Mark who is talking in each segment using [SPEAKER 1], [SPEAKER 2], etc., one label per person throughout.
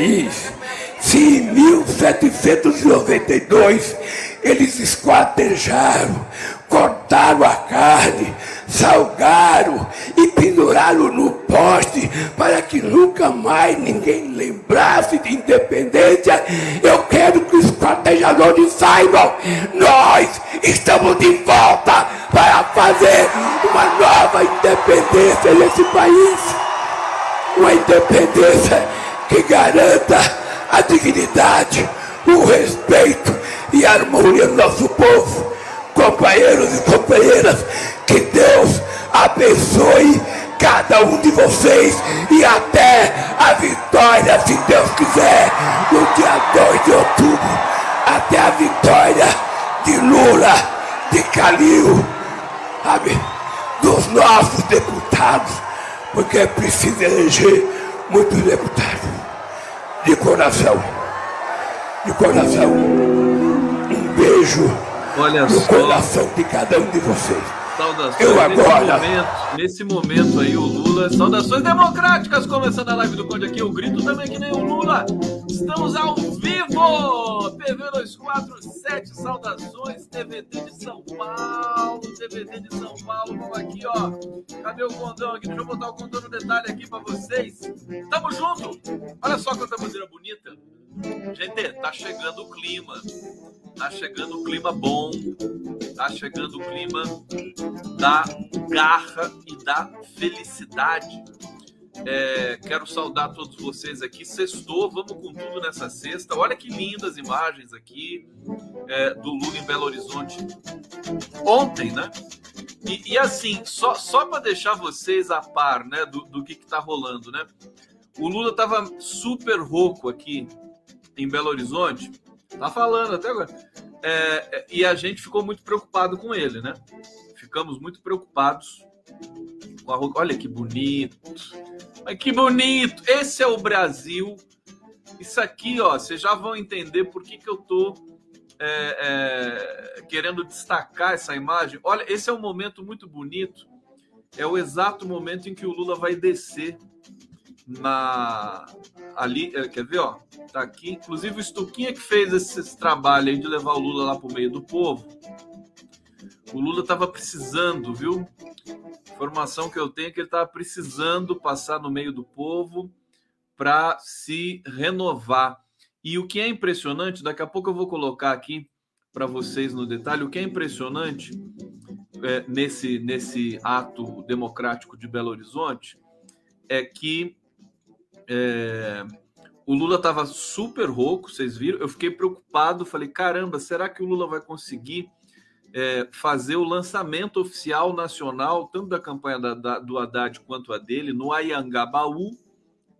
[SPEAKER 1] país, se em 1792 eles esquartejaram, cortaram a carne, salgaram e penduraram no poste para que nunca mais ninguém lembrasse de independência. Eu quero que os cortejadores saibam, nós estamos de volta para fazer uma nova independência nesse país. Uma independência que garanta a dignidade, o respeito e a harmonia do nosso povo. Companheiros e companheiras, que Deus abençoe cada um de vocês e até a vitória, se Deus quiser, no dia 2 de outubro, até a vitória de Lula, de Calil, sabe, dos nossos deputados, porque é preciso eleger muitos deputados de coração, de coração. Um beijo
[SPEAKER 2] Olha
[SPEAKER 1] no
[SPEAKER 2] só.
[SPEAKER 1] coração de cada um de vocês.
[SPEAKER 2] Saudações.
[SPEAKER 1] Eu agora.
[SPEAKER 2] Nesse momento, nesse momento aí, o Lula. Saudações democráticas, começando a live do Conde aqui. Eu grito também que nem o Lula. Estamos ao vivo! TV 247, saudações. TVT de São Paulo. TVT de São Paulo. Vamos aqui, ó. Cadê o condão aqui? Deixa eu botar o condão no detalhe aqui pra vocês. Tamo junto! Olha só quanta bandeira bonita. Gente, tá chegando o clima. Tá chegando o clima bom. Tá chegando o clima da garra e da felicidade. É, quero saudar todos vocês aqui. Sextou, vamos com tudo nessa sexta. Olha que lindas imagens aqui é, do Lula em Belo Horizonte ontem, né? E, e assim, só, só para deixar vocês a par né, do, do que, está rolando, né? O Lula estava super rouco aqui em Belo Horizonte, tá falando até agora. É, é, e a gente ficou muito preocupado com ele, né? Ficamos muito preocupados com a Olha que bonito. Mas que bonito! Esse é o Brasil. Isso aqui, ó, vocês já vão entender por que, que eu tô é, é, querendo destacar essa imagem. Olha, esse é um momento muito bonito. É o exato momento em que o Lula vai descer na ali, é, quer ver, ó? Tá aqui, inclusive o Stuquinha que fez esse, esse trabalho aí de levar o Lula lá pro meio do povo. O Lula tava precisando, viu? Informação que eu tenho é que ele tava precisando passar no meio do povo para se renovar. E o que é impressionante, daqui a pouco eu vou colocar aqui para vocês no detalhe, o que é impressionante é, nesse, nesse ato democrático de Belo Horizonte é que é, o Lula estava super rouco, vocês viram? Eu fiquei preocupado, falei: caramba, será que o Lula vai conseguir é, fazer o lançamento oficial nacional, tanto da campanha da, da, do Haddad quanto a dele, no Ayangabaú?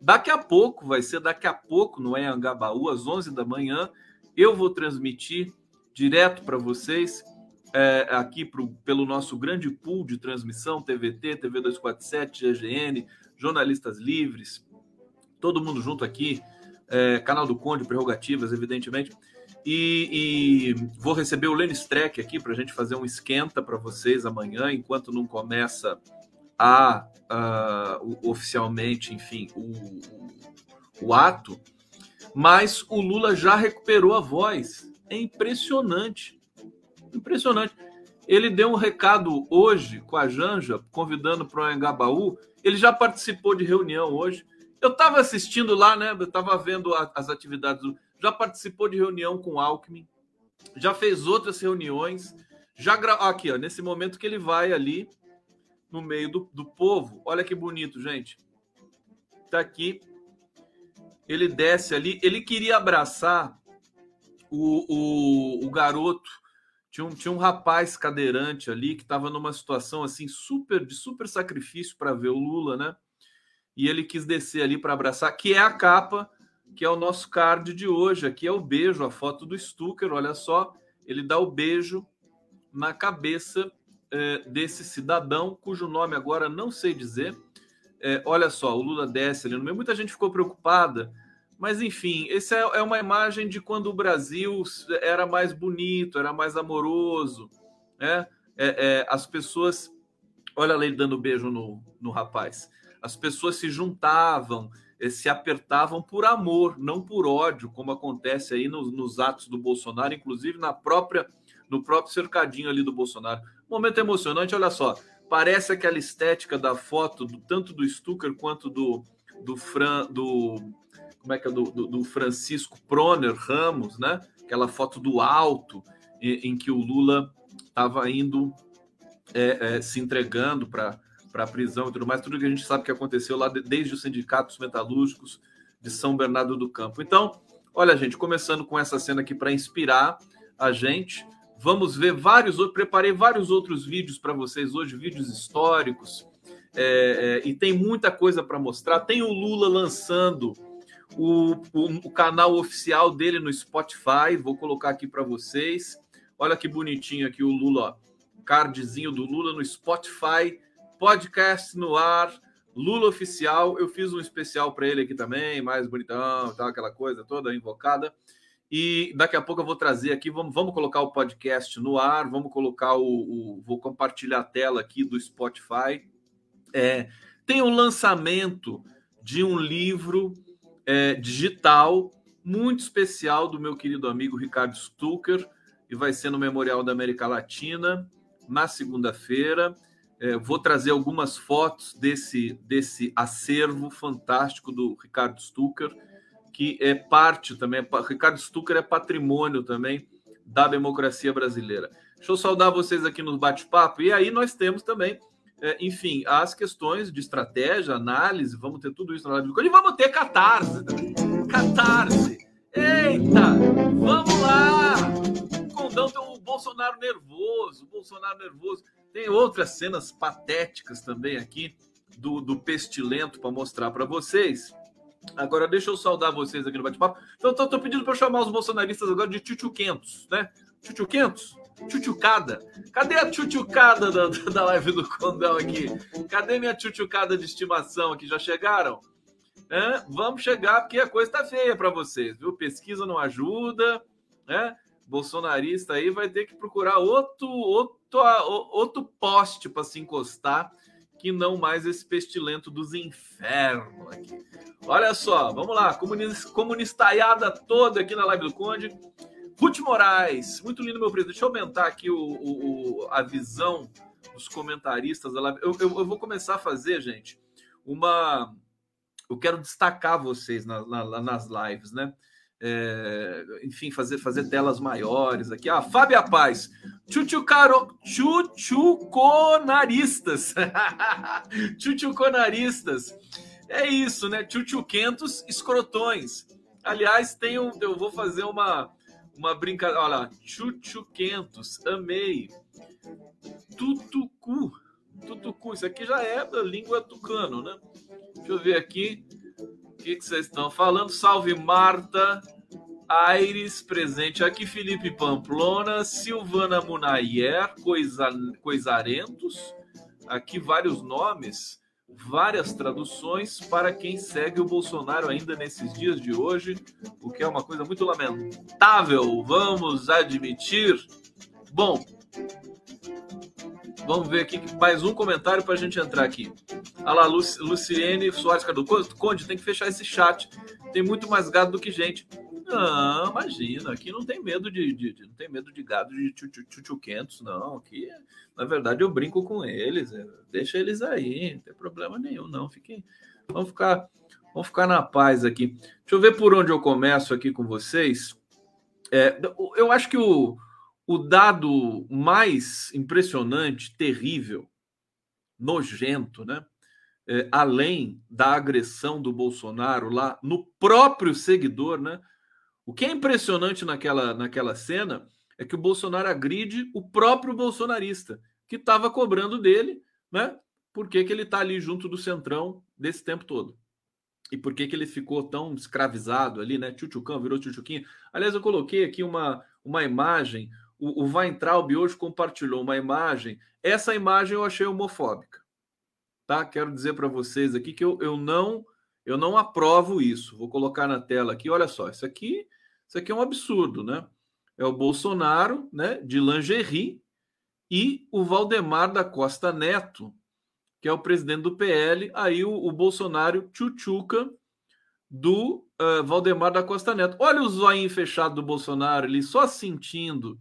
[SPEAKER 2] Daqui a pouco, vai ser daqui a pouco no Ayangabaú, às 11 da manhã. Eu vou transmitir direto para vocês é, aqui pro, pelo nosso grande pool de transmissão, TVT, TV 247, GGN, jornalistas livres, todo mundo junto aqui, é, canal do Conde, prerrogativas, evidentemente. E, e vou receber o Lenny Streck aqui para a gente fazer um esquenta para vocês amanhã, enquanto não começa a, a oficialmente, enfim, o, o, o ato. Mas o Lula já recuperou a voz. É impressionante. Impressionante. Ele deu um recado hoje com a Janja, convidando para o Engabaú. Ele já participou de reunião hoje. Eu estava assistindo lá, né? Eu estava vendo a, as atividades. Do, já participou de reunião com o Alckmin, já fez outras reuniões. Já gra... aqui, ó, nesse momento que ele vai ali no meio do, do povo. Olha que bonito, gente. Tá aqui. Ele desce ali. Ele queria abraçar o, o, o garoto. Tinha um, tinha um rapaz cadeirante ali que estava numa situação assim super de super sacrifício para ver o Lula, né? E ele quis descer ali para abraçar, que é a capa, que é o nosso card de hoje. Aqui é o beijo, a foto do Stucker, olha só, ele dá o beijo na cabeça é, desse cidadão, cujo nome agora não sei dizer, É, olha só, o Lula desce ali no meio. Muita gente ficou preocupada, mas enfim, essa é, é uma imagem de quando o Brasil era mais bonito, era mais amoroso, né? É, é, as pessoas, olha ele dando beijo no, no rapaz. As pessoas se juntavam, se apertavam por amor, não por ódio, como acontece aí nos, nos atos do Bolsonaro, inclusive na própria no próprio cercadinho ali do Bolsonaro. Momento emocionante, olha só. Parece aquela estética da foto, do, tanto do Stucker quanto do, do Fran, do como é que é do, do, do Francisco Proner Ramos, né? Aquela foto do alto em, em que o Lula estava indo é, é, se entregando para para a prisão e tudo mais, tudo que a gente sabe que aconteceu lá desde os sindicatos metalúrgicos de São Bernardo do Campo. Então, olha, gente, começando com essa cena aqui para inspirar a gente, Vamos ver vários outros. Preparei vários outros vídeos para vocês hoje, vídeos históricos. É, é, e tem muita coisa para mostrar. Tem o Lula lançando o, o, o, canal oficial dele no Spotify. Vou colocar aqui para vocês. Olha que bonitinho aqui o Lula, ó. cardzinho do Lula no Spotify, podcast no ar, Lula oficial. Eu fiz um especial para ele aqui também, mais bonitão, tal, aquela coisa toda invocada. E daqui a pouco eu vou trazer aqui, vamos, vamos colocar o podcast no ar, vamos colocar o, o vou compartilhar a tela aqui do Spotify. É, tem o um lançamento de um livro é, digital muito especial do meu querido amigo Ricardo Stucker, e vai ser no Memorial da América Latina na segunda-feira. É, vou trazer algumas fotos desse, desse acervo fantástico do Ricardo Stucker que é parte também, Ricardo Stucker é patrimônio também da democracia brasileira. Deixa eu saudar vocês aqui no bate-papo. E aí nós temos também, é, enfim, as questões de estratégia, análise, vamos ter tudo isso na live do E vamos ter catarse também. Catarse. Eita! Vamos lá! O condão tem o Bolsonaro nervoso, o Bolsonaro nervoso. Tem outras cenas patéticas também aqui do, do pestilento para mostrar para vocês. Agora, deixa eu saudar vocês aqui no bate-papo. Então, estou pedindo para chamar os bolsonaristas agora de tchutchuquentos, né? Tchutchuquentos? Tchutchucada. Cadê a tchutchucada da, da live do Condão aqui? Cadê minha tchutchucada de estimação aqui? Já chegaram? É, vamos chegar, porque a coisa está feia para vocês, viu? Pesquisa não ajuda, né? Bolsonarista aí vai ter que procurar outro, outro, outro poste para se encostar que não mais esse pestilento dos infernos aqui. Olha só, vamos lá, comunistaiada toda aqui na live do Conde. Ruth Moraes, muito lindo, meu presidente. Deixa eu aumentar aqui o, o, a visão dos comentaristas da live. Eu, eu, eu, vou começar a fazer, gente, uma. Eu quero destacar vocês na, na, nas lives, né? É, enfim, fazer, fazer telas maiores aqui. Ah, Fábia Paz, chuchucaro, chuchuconaristas. chuchuconaristas. É isso, né? Chuchuquentos escrotões. Aliás, tem um, eu vou fazer uma, uma brincadeira. Olha lá, chuchuquentos, amei. Tutucu. Tutucu, isso aqui já é da língua tucano, né? Deixa eu ver aqui. Que, que vocês estão falando? Salve Marta, Aires presente aqui, Felipe Pamplona, Silvana Munayer, Coisa, Coisarentos, aqui vários nomes, várias traduções para quem segue o Bolsonaro ainda nesses dias de hoje, o que é uma coisa muito lamentável, vamos admitir. Bom, Vamos ver aqui mais um comentário para a gente entrar aqui. Olha lá, Luciene Soares Cardoso. Conde, tem que fechar esse chat. Tem muito mais gado do que gente. Não, imagina, aqui não tem medo de, de, de não tem medo de gado de tchutchuquentos, não. Aqui, na verdade, eu brinco com eles. É, deixa eles aí, não tem problema nenhum, não. Fiquem, vamos ficar, vamos ficar na paz aqui. Deixa eu ver por onde eu começo aqui com vocês. É, eu acho que o, o dado mais impressionante, terrível, nojento, né? É, além da agressão do Bolsonaro lá no próprio seguidor, né? O que é impressionante naquela, naquela cena é que o Bolsonaro agride o próprio bolsonarista, que estava cobrando dele, né? Por que, que ele está ali junto do Centrão desse tempo todo? E por que, que ele ficou tão escravizado ali, né? Tchutchucão virou tchutchuquinho. Aliás, eu coloquei aqui uma, uma imagem o, o Weintraub hoje compartilhou uma imagem. Essa imagem eu achei homofóbica. tá? Quero dizer para vocês aqui que eu, eu não eu não aprovo isso. Vou colocar na tela aqui, olha só, isso aqui, isso aqui é um absurdo, né? É o Bolsonaro, né, de lingerie e o Valdemar da Costa Neto, que é o presidente do PL, aí o, o Bolsonaro tchutchuca do uh, Valdemar da Costa Neto. Olha o zoinho fechado do Bolsonaro ali, só sentindo,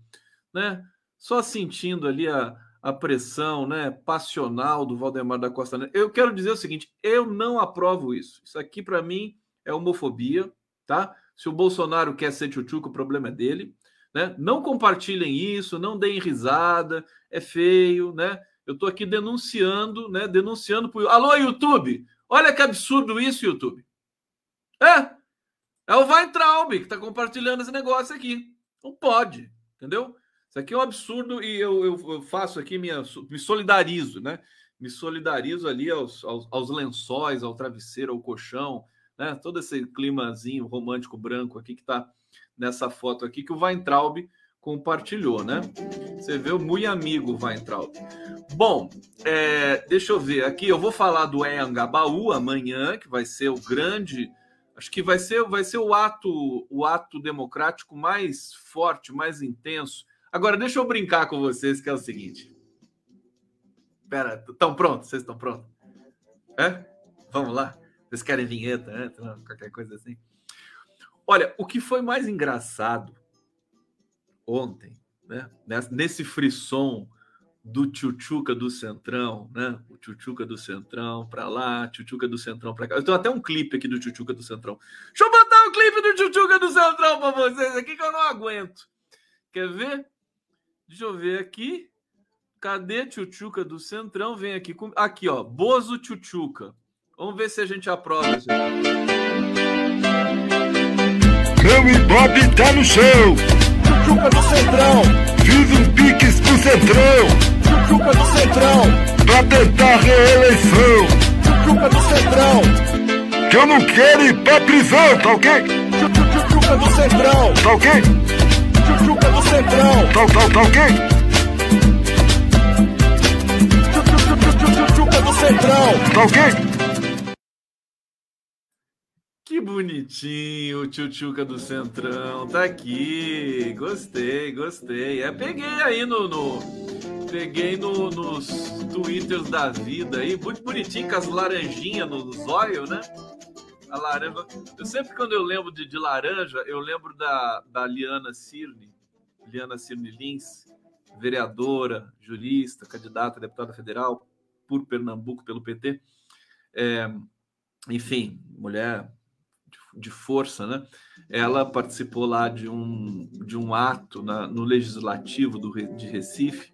[SPEAKER 2] né? Só sentindo ali a, a pressão né, passional do Valdemar da Costa. Eu quero dizer o seguinte: eu não aprovo isso. Isso aqui, para mim, é homofobia, tá? Se o Bolsonaro quer ser tchutchuca, o problema é dele. Né? Não compartilhem isso, não deem risada, é feio, né? Eu estou aqui denunciando, né? Denunciando por. Alô, YouTube! Olha que absurdo isso, YouTube. É! É o Weintraub que está compartilhando esse negócio aqui. Não pode, entendeu? Isso aqui é um absurdo e eu, eu, faço aqui, minha, me solidarizo, né? Me solidarizo ali aos, aos, aos, lençóis, ao travesseiro, ao colchão, né? Todo esse climazinho romântico branco aqui que está nessa foto aqui que o Weintraub compartilhou, né? Você vê o muito amigo Weintraub. Bom, é, deixa eu ver aqui. Eu vou falar do Engabaú amanhã, que vai ser o grande acho que vai ser, vai ser o ato o ato democrático mais forte, mais intenso Agora, deixa eu brincar com vocês, que é o seguinte. Pera, estão prontos? Vocês estão prontos? É? Vamos lá? Vocês querem vinheta, né? Qualquer coisa assim. Olha, o que foi mais engraçado ontem, né? Nesse frisson do Tchutchuca do Centrão, né? O Tchutchuca do Centrão para lá, Tchutchuca do Centrão para cá. Eu tenho até um clipe aqui do Tchutchuca do Centrão. Deixa eu botar um clipe do Tchutchuca do Centrão para vocês aqui que eu não aguento. Quer ver? Deixa eu ver aqui. Cadê Tchutchuca do Centrão? Vem aqui. Com... Aqui, ó. Bozo Tchutchuca. Vamos ver se a gente aprova isso
[SPEAKER 3] Meu Ibope tá no chão. Tchutchuca do Centrão. Fiz um piques pro Centrão. Tchutchuca do Centrão. Pra tentar reeleição. Tchutchuca do Centrão. Que eu não quero ir pra prisão, tá ok? Tchutchuca do Centrão. Tá ok? Tchutchuca do Centrão. Tá, tá, tá ok? Tchutchuca do Centrão. Tá ok?
[SPEAKER 2] Que bonitinho o Tchutchuca do Centrão. Tá aqui. Gostei, gostei. É, peguei aí no. no peguei no, nos twitters da vida aí. Muito bonitinho com as laranjinhas no zóio, né? a laranja. Eu sempre, quando eu lembro de, de laranja, eu lembro da, da Liana Cirne, Liana Cirne Lins, vereadora, jurista, candidata a deputada federal por Pernambuco, pelo PT. É, enfim, mulher de, força, né? Ela participou lá de um, de um ato na, no legislativo do, de Recife.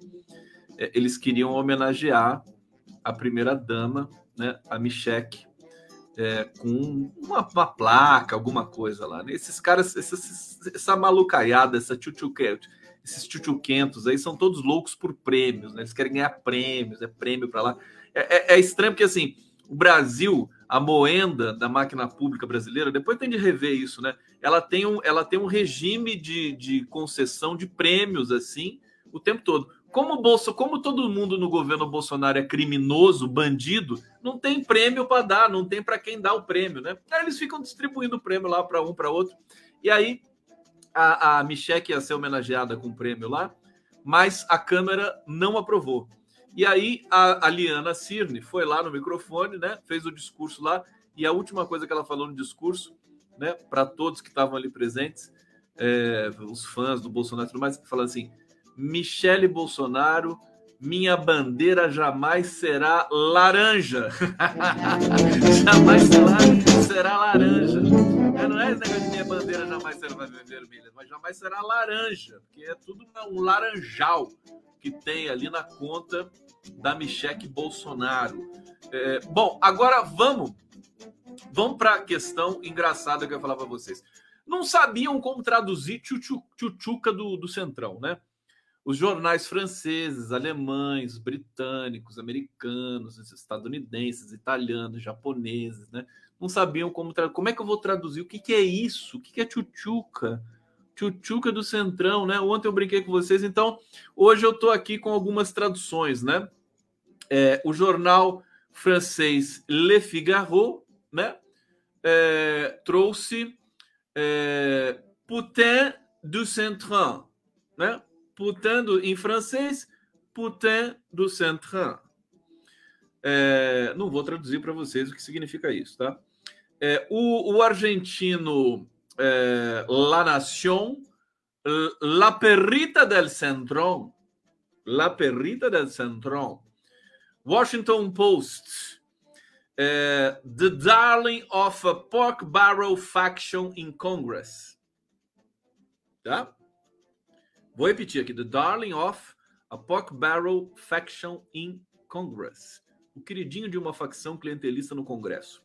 [SPEAKER 2] É, eles queriam homenagear a primeira dama, né, a Michele é, com uma, uma, placa, alguma coisa lá. Né? Esses caras, essa malucaiada, essa tchutchuquete, esses tchutchuquentos aí são todos loucos por prêmios, né? Eles querem ganhar prêmios, é prêmio para lá. É, é, é, estranho porque assim, o Brasil, a moenda da máquina pública brasileira, depois tem de rever isso, né? Ela tem um, ela tem um regime de, de concessão de prêmios assim o tempo todo como Bolsa, como todo mundo no governo Bolsonaro é criminoso, bandido, não tem prêmio para dar, não tem para quem dar o prêmio, né? Aí eles ficam distribuindo o prêmio lá para um para outro. E aí a, a Michelle ia ser homenageada com o prêmio lá, mas a Câmara não aprovou. E aí a, a Liana Cirne foi lá no microfone, né? Fez o discurso lá e a última coisa que ela falou no discurso, né? Para todos que estavam ali presentes, é, os fãs do Bolsonaro e tudo mais, falando assim Michele Bolsonaro, minha bandeira jamais será laranja. jamais será, será laranja. É, não é esse negócio de minha bandeira jamais será vermelha, mas jamais será laranja, porque é tudo um laranjal que tem ali na conta da Michele Bolsonaro. É, bom, agora vamos, vamos para a questão engraçada que eu ia falar para vocês. Não sabiam como traduzir tchutchuca do, do Centrão, né? Os jornais franceses, alemães, britânicos, americanos, estadunidenses, italianos, japoneses, né? Não sabiam como como é que eu vou traduzir o que, que é isso? O que, que é tchutchuca? Tchutchuca do Centrão, né? Ontem eu brinquei com vocês, então hoje eu estou aqui com algumas traduções, né? É, o jornal francês Le Figaro, né? É, trouxe é, Putain du Centran, né? Putain do, em francês, Putain du Centran. É, não vou traduzir para vocês o que significa isso, tá? É, o, o, argentino é, La Nation, La Perrita del Centrón, La Perrita del Centrón, Washington Post, é, The Darling of a Pork Barrel Faction in Congress. Tá? Vou repetir aqui: The Darling of a Pork Barrel Faction in Congress. O queridinho de uma facção clientelista no Congresso.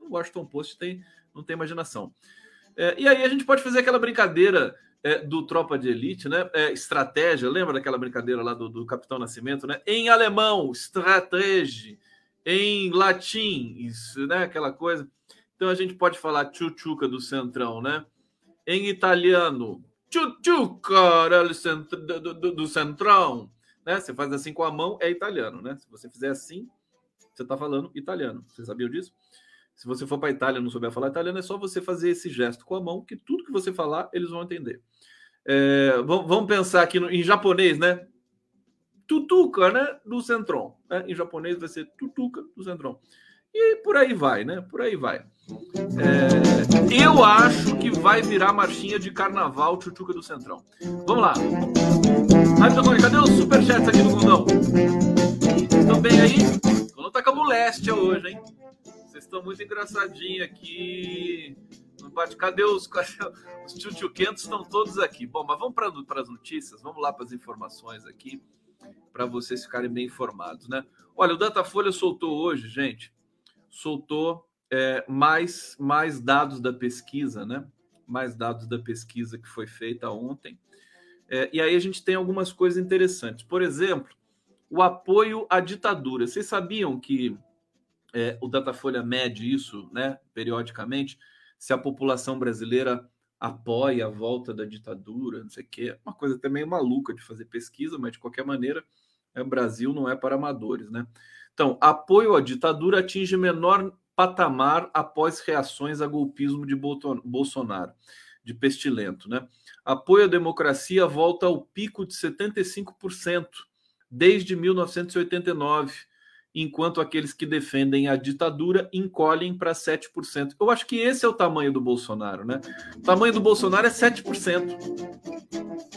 [SPEAKER 2] O Washington Post tem, não tem imaginação. É, e aí a gente pode fazer aquela brincadeira é, do Tropa de Elite, né? É, estratégia, lembra daquela brincadeira lá do, do Capitão Nascimento, né? Em alemão, estratégia. Em latim, isso, né? Aquela coisa. Então a gente pode falar tchutchuca do Centrão, né? Em italiano, tchutchuca do, do, Centrão. Né? Você faz assim com a mão, é italiano, né? Se você fizer assim, você está falando italiano. Você sabia disso? Se você for para a Itália e não souber falar italiano, é só você fazer esse gesto com a mão, que tudo que você falar, eles vão entender. É, vamos pensar aqui no, em japonês, né? Tutuca, né? Do Centron. Né? Em japonês vai ser Tutuca do Centron. E por aí vai, né? Por aí vai. É, eu acho que vai virar marchinha de carnaval Tutuca do Centrão. Vamos lá. Cadê os superchats aqui do Condão? Estão bem aí? O tá com a moléstia hoje, hein? Vocês estão muito engraçadinhos aqui. Cadê os, os tchutchuquentos? Estão todos aqui. Bom, mas vamos para as notícias, vamos lá para as informações aqui, para vocês ficarem bem informados, né? Olha, o Datafolha soltou hoje, gente, soltou é, mais, mais dados da pesquisa, né? Mais dados da pesquisa que foi feita ontem. É, e aí a gente tem algumas coisas interessantes. Por exemplo, o apoio à ditadura. Vocês sabiam que é, o Datafolha mede isso, né, periodicamente, se a população brasileira apoia a volta da ditadura, não sei o quê. Uma coisa também maluca de fazer pesquisa, mas de qualquer maneira, é, o Brasil não é para amadores, né? Então, apoio à ditadura atinge menor patamar após reações a golpismo de Bolsonaro de pestilento. Né? Apoio à democracia volta ao pico de 75% desde 1989, enquanto aqueles que defendem a ditadura encolhem para 7%. Eu acho que esse é o tamanho do Bolsonaro. Né? O tamanho do Bolsonaro é 7%.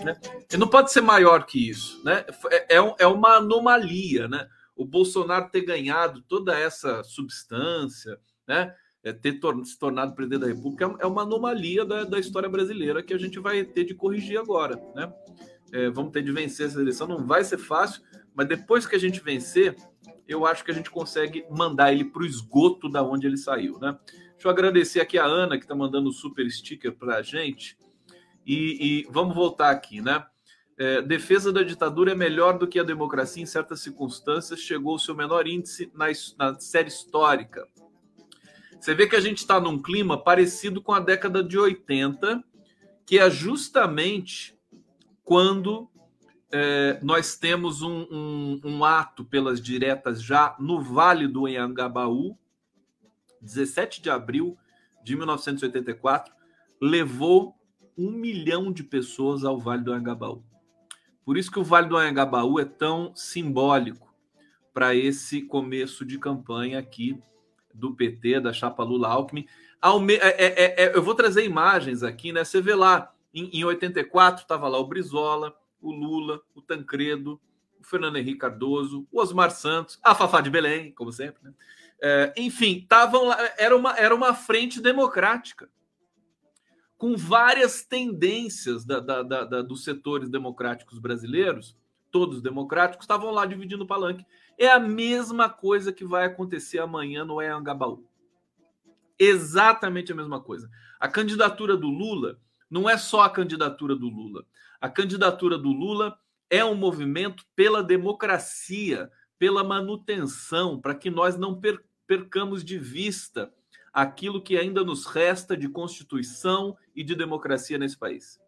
[SPEAKER 2] Né? E não pode ser maior que isso. Né? É, é, é uma anomalia. Né? O Bolsonaro ter ganhado toda essa substância, né? é, ter tor se tornado presidente da República é uma anomalia da, da, história brasileira que a gente vai ter de corrigir agora. Né? É, vamos ter de vencer essa eleição, não vai ser fácil, mas depois que a gente vencer, eu acho que a gente consegue mandar ele para o esgoto da onde ele saiu. Né? Deixa eu agradecer aqui a Ana, que está mandando super sticker para a gente. E, e, vamos voltar aqui, né? É, defesa da ditadura é melhor do que a democracia em certas circunstâncias, chegou ao seu menor índice na, na série histórica. Você vê que a gente está num clima parecido com a década de 80, que é justamente quando é, nós temos um, um, um, ato pelas diretas já no Vale do Anhangabaú, 17 de abril de 1984, levou um milhão de pessoas ao Vale do Anhangabaú. Por isso que o Vale do Anhangabaú é tão simbólico para esse começo de campanha aqui do PT, da chapa Lula-Alckmin. É, é, é, é, eu vou trazer imagens aqui, né? Você vê lá, em, em 84 estava lá o Brizola, o Lula, o Tancredo, o Fernando Henrique Cardoso, o Osmar Santos, a Fafá de Belém, como sempre, né? É, enfim, estavam lá, era uma, era uma frente democrática com várias tendências da, da, da, dos setores democráticos brasileiros, todos democráticos, estavam lá dividindo o palanque. É a mesma coisa que vai acontecer amanhã no Anhangabaú. Exatamente a mesma coisa. A candidatura do Lula não é só a candidatura do Lula. A candidatura do Lula é um movimento pela democracia, pela manutenção, para que nós não percamos de vista aquilo que ainda nos resta de constituição e de democracia nesse país.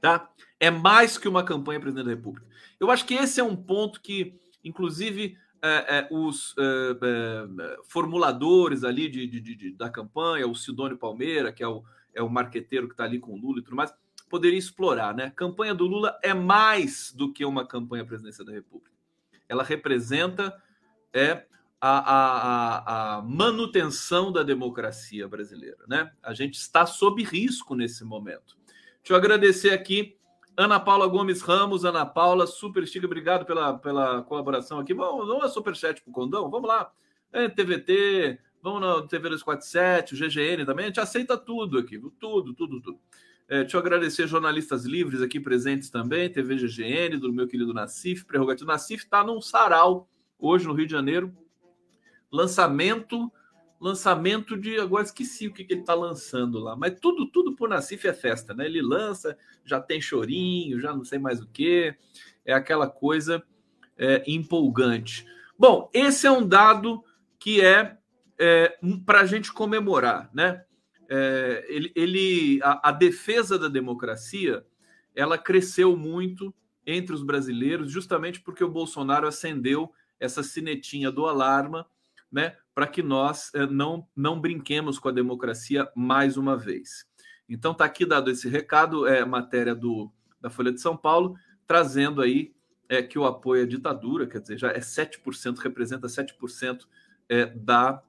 [SPEAKER 2] Tá? É mais que uma campanha presidente da República. Eu acho que esse é um ponto que Inclusive, é, é, os é, é, formuladores ali de, de, de, da campanha, o Sidônio Palmeira, que é o, é o marqueteiro que está ali com o Lula e tudo mais, poderia explorar, né? A campanha do Lula é mais do que uma campanha presidencial da República. Ela representa é, a, a, a, manutenção da democracia brasileira, né? A gente está sob risco nesse momento. Deixa eu agradecer aqui Ana Paula Gomes Ramos, Ana Paula, super chique, obrigado pela, pela colaboração aqui. Vamos, vamos a superchat pro Condão? Vamos lá. É, TVT, vamos na TV 247, o GGN também, a gente aceita tudo aqui, tudo, tudo, tudo. É, deixa eu agradecer jornalistas livres aqui presentes também, TV GGN, do meu querido Nassif, Prerrogativo. Nassif está num sarau hoje no Rio de Janeiro. Lançamento lançamento de. Agora esqueci o que, que ele está lançando lá, mas tudo, tudo por Nassif é festa, né? Ele lança, já tem chorinho, já não sei mais o que, é aquela coisa é, empolgante. Bom, esse é um dado que é, é para a gente comemorar, né? É, ele, ele a, a defesa da democracia ela cresceu muito entre os brasileiros, justamente porque o Bolsonaro acendeu essa sinetinha do alarma, né? para que nós eh, não, não brinquemos com a democracia mais uma vez. Então está aqui dado esse recado, é matéria do, da Folha de São Paulo, trazendo aí é, que o apoio à ditadura, quer dizer, já é 7%, representa 7% é, da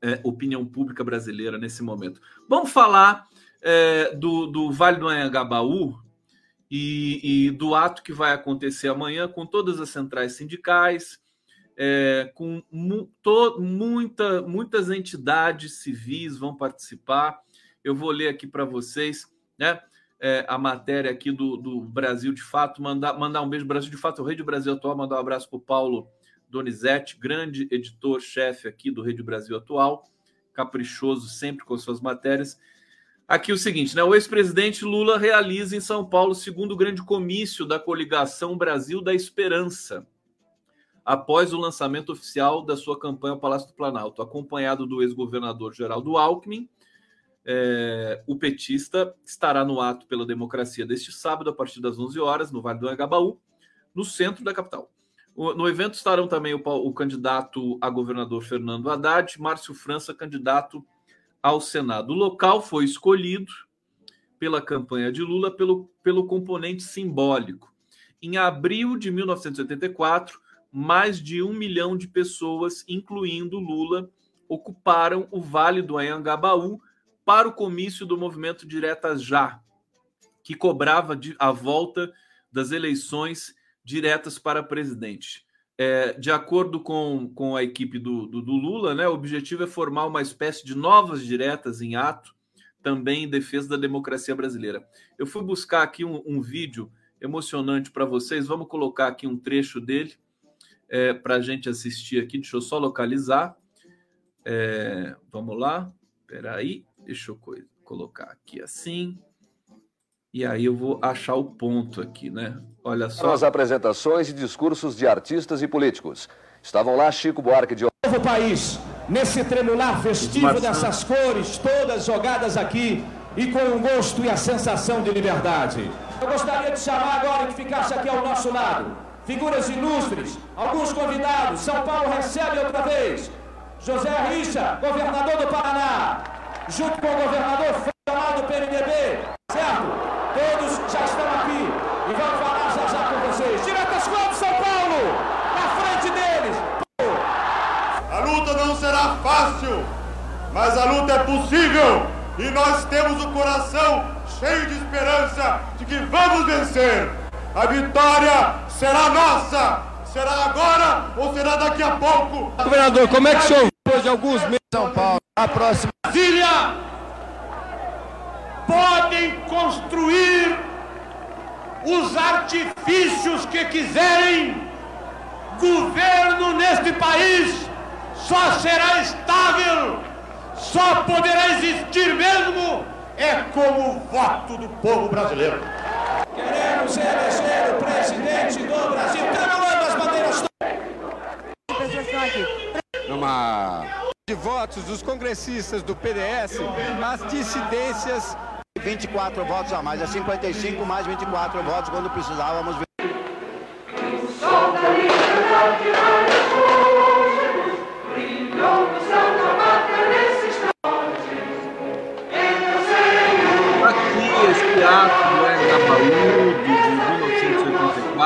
[SPEAKER 2] é, opinião pública brasileira nesse momento. Vamos falar é, do, do Vale do Anhangabaú e, e do ato que vai acontecer amanhã com todas as centrais sindicais, é, com mu to, muita, muitas entidades civis vão participar. Eu vou ler aqui para vocês, né? É, a matéria aqui do, do Brasil de Fato, mandar, mandar um beijo Brasil de Fato, o Rei do Brasil Atual, mandar um abraço para o Paulo Donizete, grande editor-chefe aqui do Rei do Brasil Atual, caprichoso sempre com suas matérias. Aqui o seguinte, né? O ex-presidente Lula realiza em São Paulo o segundo grande comício da coligação Brasil da Esperança após o lançamento oficial da sua campanha ao Palácio do Planalto, acompanhado do ex-governador Geraldo Alckmin. É, o petista estará no ato pela democracia deste sábado, a partir das 11 horas, no Vale do Agabaú, no centro da capital. O, no evento estarão também o, o, candidato a governador Fernando Haddad, Márcio França, candidato ao Senado. O local foi escolhido pela campanha de Lula pelo, pelo componente simbólico. Em abril de 1984, mais de um milhão de pessoas, incluindo Lula, ocuparam o Vale do Anhangabaú para o comício do movimento Diretas Já, que cobrava a volta das eleições diretas para presidente. É, de acordo com, com a equipe do, do, do, Lula, né, o objetivo é formar uma espécie de novas diretas em ato, também em defesa da democracia brasileira. Eu fui buscar aqui um, um vídeo emocionante para vocês, vamos colocar aqui um trecho dele é, para a gente assistir aqui. Deixa eu só localizar. É, vamos lá. Espera aí. Deixa eu colocar aqui assim. E aí eu vou achar o ponto aqui, né? Olha só.
[SPEAKER 4] As apresentações e discursos de artistas e políticos. Estavam lá Chico Buarque de
[SPEAKER 5] novo país, nesse tremular festivo dessas cores, todas jogadas aqui e com o gosto e a sensação de liberdade. Eu gostaria de chamar agora que ficasse aqui ao nosso lado figuras ilustres, alguns convidados. São Paulo recebe outra vez José Richa, governador do Paraná, junto com o governador federal do PNDB, certo? Todos já estão aqui e vamos falar já já com vocês. Escola de São Paulo, na frente deles.
[SPEAKER 6] A luta não será fácil, mas a luta é possível e nós temos o coração cheio de esperança de que vamos vencer. A vitória será nossa. Será agora ou será daqui a pouco?
[SPEAKER 5] Governador, como é que o senhor, depois de alguns meses
[SPEAKER 6] São Paulo, a próxima. Brasília, podem construir os artifícios que quiserem. Governo neste país só será estável, só poderá existir mesmo é como o voto do povo brasileiro.
[SPEAKER 5] Queremos eleger o presidente do Brasil, tremulando as bandeiras.
[SPEAKER 7] Numa de votos dos congressistas do PDS, as dissidências
[SPEAKER 8] 24 votos a mais, é 55 mais 24 votos quando precisávamos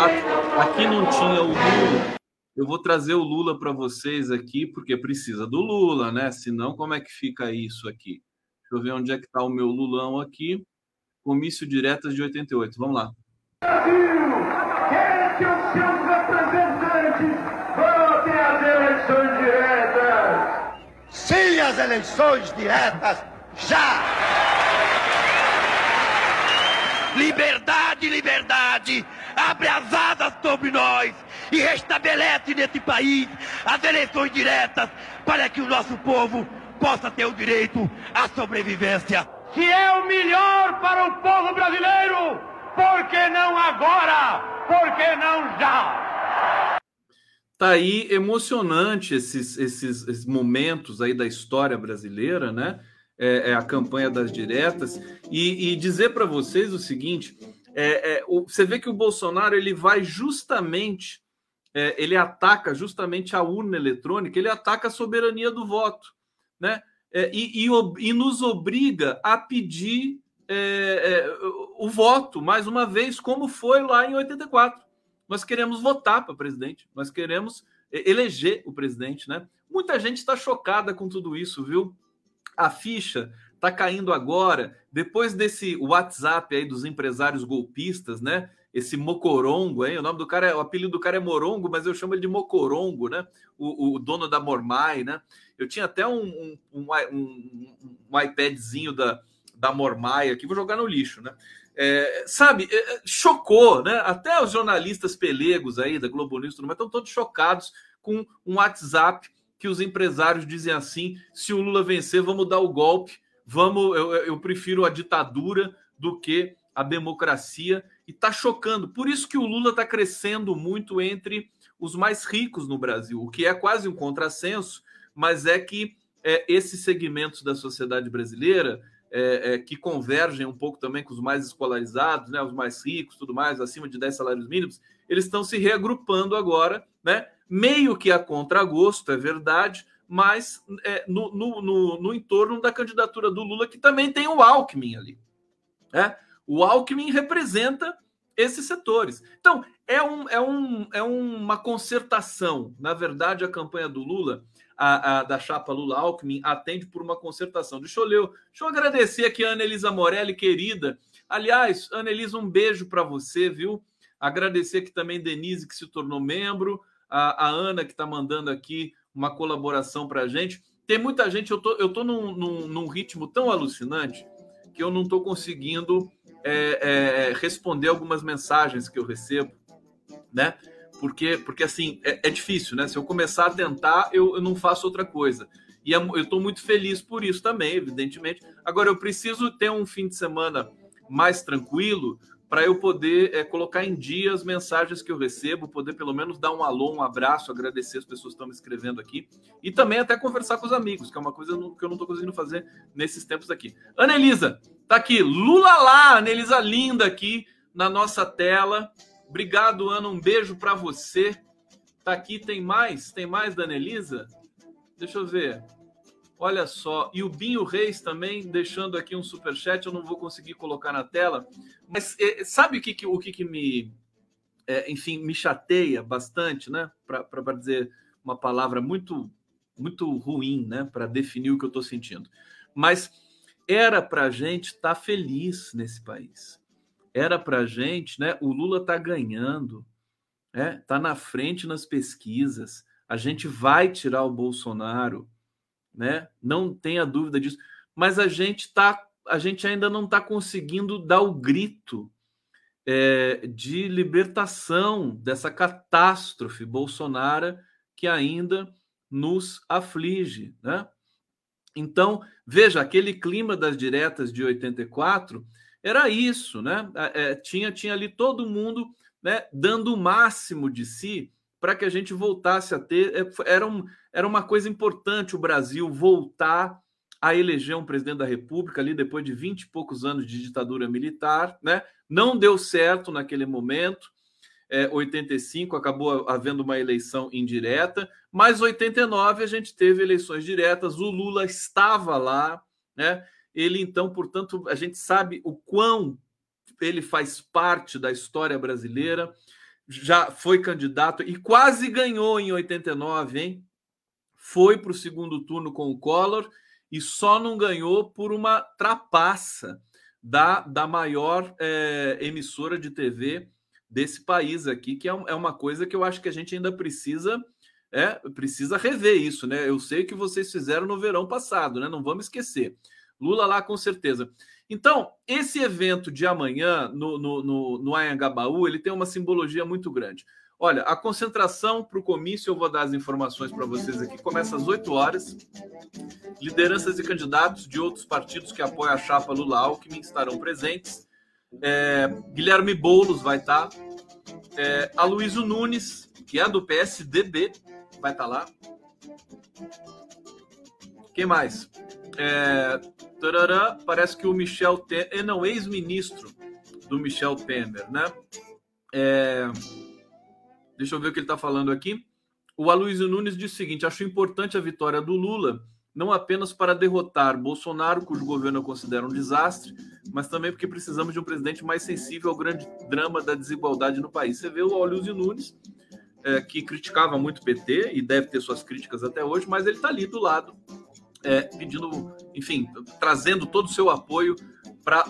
[SPEAKER 2] o Lula. Eu vou trazer o Lula para vocês aqui, porque precisa do Lula, né? Senão, como é que fica isso aqui? Deixa eu ver onde é que está o meu Lulão aqui. Comício diretas de 88. Vamos lá. Brasil, quer que os seus representantes
[SPEAKER 9] votem as eleições diretas? Sim, as eleições diretas, já! Liberdade, liberdade, abre as asas sobre nós e restabelece nesse país as eleições diretas para que o nosso povo possa ter o direito à sobrevivência. Se é o melhor para o povo brasileiro, por que não agora? Por que não já?
[SPEAKER 2] Tá aí emocionante esses, esses, esses momentos aí da história brasileira, né? É, é a campanha das diretas e, e dizer para vocês o seguinte: é, é, o, você vê que o Bolsonaro ele vai justamente é, ele ataca justamente a urna eletrônica, ele ataca a soberania do voto, né? É, e, e, e, nos obriga a pedir é, é, o voto, mais uma vez, como foi lá em 84. Nós queremos votar para presidente, nós queremos eleger o presidente, né? Muita gente está chocada com tudo isso, viu? A ficha está caindo agora, depois desse WhatsApp aí dos empresários golpistas, né? esse Mocorongo, hein? O nome do cara, é, o apelido do cara é Morongo, mas eu chamo ele de Mocorongo, né? O, o dono da Mormai, né? Eu tinha até um, um, um, um, iPadzinho da, da Mormai aqui, vou jogar no lixo, né? É, sabe, é, é chocou, né? Até os jornalistas pelegos aí da Globo News mas estão todos chocados com um WhatsApp que os empresários dizem assim: se o Lula vencer, vamos dar o golpe, vamos, eu, eu prefiro a ditadura do que a democracia e está chocando. Por isso que o Lula está crescendo muito entre os mais ricos no Brasil, o que é quase um contrassenso, mas é que é, esses segmentos da sociedade brasileira é, é, que convergem um pouco também com os mais escolarizados, né, os mais ricos, tudo mais, acima de 10 salários mínimos, eles estão se reagrupando agora, né, meio que a contragosto, é verdade, mas é, no, no, no, no entorno da candidatura do Lula, que também tem o Alckmin ali. Né? O Alckmin representa esses setores. Então, é, um, é, um, é uma concertação. Na verdade, a campanha do Lula, a, a da chapa Lula-Alckmin, atende por uma concertação. Deixa eu, ler, deixa eu agradecer aqui a Anelisa Morelli, querida. Aliás, Anelisa, um beijo para você, viu? Agradecer aqui também Denise, que se tornou membro, a, a Ana, que está mandando aqui uma colaboração para a gente. Tem muita gente, eu tô, eu tô num, num, num ritmo tão alucinante que eu não estou conseguindo é, é, responder algumas mensagens que eu recebo, né? Porque, porque assim, é, é difícil, né? Se eu começar a tentar, eu, eu não faço outra coisa. E é eu estou muito feliz por isso também, evidentemente. Agora, eu preciso ter um fim de semana mais tranquilo para eu poder é, colocar em dia as mensagens que eu recebo, poder pelo menos dar um alô, um abraço, agradecer as pessoas que estão me escrevendo aqui e também até conversar com os amigos, que é uma coisa que eu não estou conseguindo fazer nesses tempos aqui. Ana Elisa, tá aqui, Lula lá, Ana Elisa linda aqui na nossa tela. Obrigado, Ana, um beijo para você. Tá aqui, tem mais? Tem mais da Elisa? Deixa eu ver. Olha só, e o Binho Reis também deixando aqui um super chat, eu não vou conseguir colocar na tela, mas é, sabe o que, que o que, que me, é, enfim, me chateia bastante, né? Para dizer uma palavra muito muito ruim, né? Para definir o que eu estou sentindo. Mas era para a gente estar tá feliz nesse país. Era para a gente, né? O Lula está ganhando, né? Tá na frente nas pesquisas. A gente vai tirar o Bolsonaro né? Não tenha dúvida disso. Mas a gente tá, a gente ainda não está conseguindo dar o grito é, de libertação dessa catástrofe Bolsonaro que ainda nos aflige, né? Então, veja, aquele clima das diretas de 84 era isso, né? É, tinha, tinha ali todo mundo né, dando o máximo de si para que a gente voltasse a ter. É, era, um, era uma coisa importante o Brasil voltar a eleger um presidente da República ali depois de 20 e poucos anos de ditadura militar, né? Não deu certo naquele momento. É, 85 acabou havendo uma eleição indireta, mas 89 a gente teve eleições diretas, o Lula estava lá, né? Ele então, portanto, a gente sabe o quão ele faz parte da história brasileira já foi candidato e quase ganhou em 89, hein? Foi para o segundo turno com o Collor e só não ganhou por uma trapaça da, da maior é, emissora de TV desse país aqui, que é, é uma coisa que eu acho que a gente ainda precisa é, precisa rever isso, né? Eu sei que vocês fizeram no verão passado, né? Não vamos esquecer. Lula lá com certeza. Então, esse evento de amanhã no, no, no, no Anhangabaú, ele tem uma simbologia muito grande. Olha, a concentração para o comício, eu vou dar as informações para vocês aqui, começa às 8 horas. Lideranças e candidatos de outros partidos que apoiam a chapa Lula Alckmin estarão presentes. É, Guilherme Boulos vai estar. Tá. É, Aloysio Nunes, que é do PSDB, vai estar tá lá. Quem mais? É, tarará, parece que o Michel Temer, é, não, ex-ministro do Michel Temer, né? É, deixa eu ver o que ele está falando aqui. O Aloysio Nunes diz o seguinte: acho importante a vitória do Lula, não apenas para derrotar Bolsonaro, cujo governo eu considero um desastre, mas também porque precisamos de um presidente mais sensível ao grande drama da desigualdade no país. Você vê o Aloysio Nunes, é, que criticava muito o PT e deve ter suas críticas até hoje, mas ele está ali do lado é, pedindo, enfim, trazendo todo o seu apoio para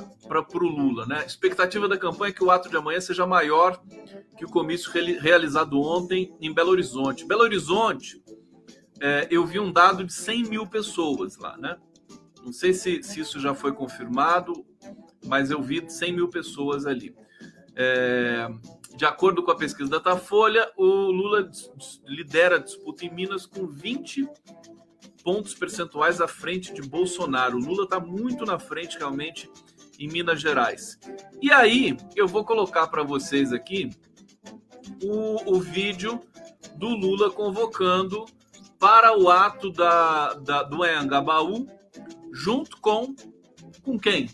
[SPEAKER 2] o Lula. Né? expectativa da campanha é que o ato de amanhã seja maior que o comício realizado ontem em Belo Horizonte. Belo Horizonte, é, eu vi um dado de 100 mil pessoas lá, né? Não sei se, se isso já foi confirmado, mas eu vi 100 mil pessoas ali. É, de acordo com a pesquisa da Datafolha, o Lula lidera a disputa em Minas com 20 pontos percentuais à frente de Bolsonaro. Lula está muito na frente, realmente, em Minas Gerais. E aí, eu vou colocar para vocês aqui o, o, vídeo do Lula convocando para o ato da, da, do Engabaú, junto com, com quem?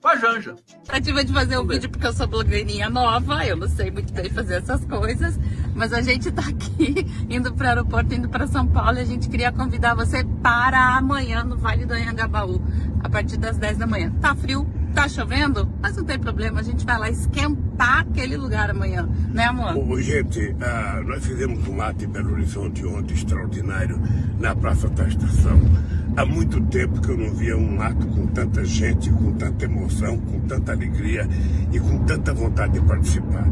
[SPEAKER 2] Com a Janja.
[SPEAKER 10] Ativa de fazer um vídeo porque eu sou blogueirinha nova, eu não sei muito bem fazer essas coisas. Mas a gente está aqui indo para o aeroporto, indo para São Paulo e a gente queria convidar você para amanhã no Vale do Anhangabaú, a partir das 10 da manhã. Tá frio, tá chovendo, mas não tem problema, a gente vai lá esquentar aquele lugar amanhã, né amor?
[SPEAKER 3] Ô, gente, uh, nós fizemos um ato em Belo Horizonte ontem extraordinário na Praça da Estação. Há muito tempo que eu não via um ato com tanta gente, com tanta emoção, com tanta alegria e com tanta vontade de participar.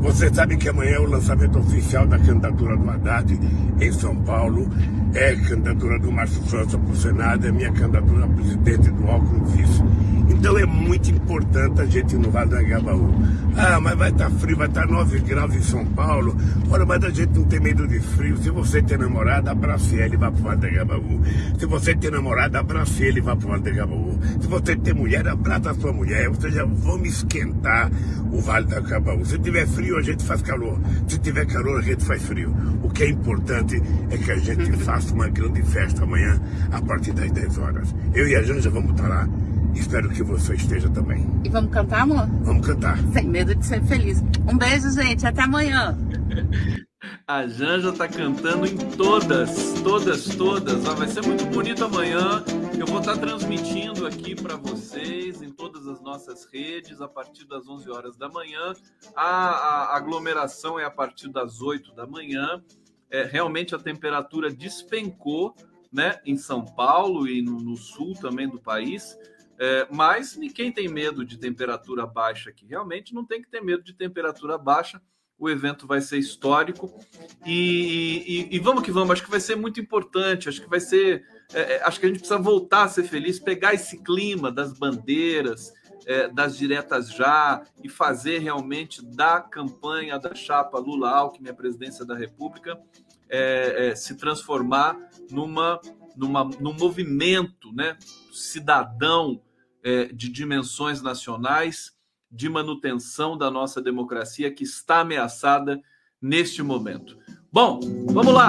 [SPEAKER 3] Você sabe que amanhã é o lançamento oficial da candidatura do Haddad em São Paulo. É a candidatura do Márcio França para o Senado, é minha candidatura a presidente do Alckmin Vice. Então é muito importante a gente ir no Vale do. Ah, mas vai estar tá frio, vai estar tá 9 graus em São Paulo. Olha, mas a gente não tem medo de frio. Se você tem namorada, abrace ele e vá para o Vale do. Se você tem namorada, abrace ele e vá para o Vale do Agabaú. Se você tem mulher, abraça a sua mulher. Ou seja, vamos esquentar o Vale do Agabaú. Se tiver frio, a gente faz calor. Se tiver calor, a gente faz frio. O que é importante é que a gente faça uma grande festa amanhã, a partir das 10 horas. Eu e a Janja vamos estar lá. Espero que você esteja também.
[SPEAKER 10] E vamos cantar, amor?
[SPEAKER 3] Vamos cantar.
[SPEAKER 10] Sem medo de ser feliz. Um beijo, gente. Até amanhã.
[SPEAKER 2] A Janja tá cantando em todas, todas, todas. vai ser muito bonito amanhã. Eu vou estar tá transmitindo aqui para vocês em todas as nossas redes a partir das 11 horas da manhã. A, a aglomeração é a partir das 8 da manhã. É, realmente a temperatura despencou né, em São Paulo e no, no sul também do país. É, mas quem tem medo de temperatura baixa aqui realmente não tem que ter medo de temperatura baixa. O evento vai ser histórico e, e, e vamos que vamos. Acho que vai ser muito importante. Acho que vai ser. É, é, acho que a gente precisa voltar a ser feliz, pegar esse clima das bandeiras, é, das diretas já e fazer realmente da campanha da chapa Lula Alckmin a presidência da República é, é, se transformar numa, numa, num movimento né, cidadão é, de dimensões nacionais, de manutenção da nossa democracia que está ameaçada neste momento. Bom, vamos lá.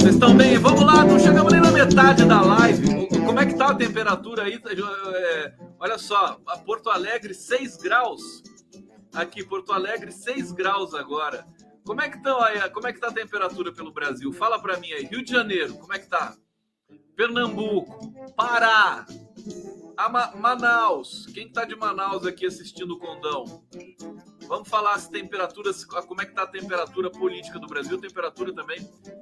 [SPEAKER 2] Vocês estão bem? Vamos lá, não chegamos nem na metade da live. Como é que tá a temperatura aí? É, olha só, a Porto Alegre 6 graus. Aqui, Porto Alegre 6 graus agora. Como é que estão? Como é que tá a temperatura pelo Brasil? Fala para mim aí. Rio de Janeiro, como é que tá? Pernambuco, Pará, a Ma Manaus. Quem está de Manaus aqui assistindo o Condão? Vamos falar as temperaturas, como é que está a temperatura política do Brasil, temperatura também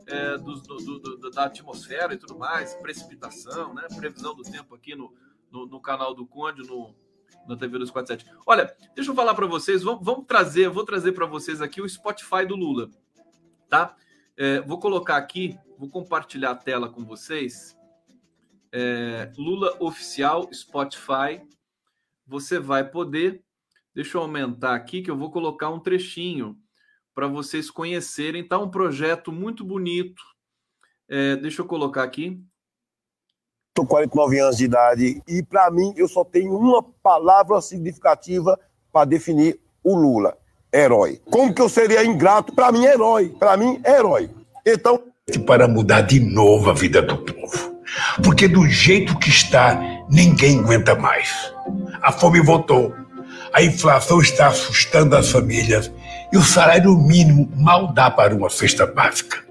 [SPEAKER 2] é, do, do, do, da atmosfera e tudo mais, precipitação, né? Previsão do tempo aqui no, no, no canal do Conde, no, na TV 247. Olha, deixa eu falar para vocês, vamos, vamos, trazer, vou trazer para vocês aqui o Spotify do Lula, tá? É, vou colocar aqui, vou compartilhar a tela com vocês. É, Lula Oficial Spotify. Você vai poder. Deixa eu aumentar aqui que eu vou colocar um trechinho para vocês conhecerem. Tá um projeto muito bonito. É, deixa eu colocar aqui.
[SPEAKER 11] Estou 49 anos de idade e, para mim, eu só tenho uma palavra significativa para definir o Lula: herói. Como que eu seria ingrato? Para mim, herói. Para mim, herói. Então.
[SPEAKER 3] Para mudar de novo a vida do povo. Porque do jeito que está, ninguém aguenta mais. A fome voltou. A inflação está assustando as famílias. E o salário mínimo mal dá para uma cesta básica.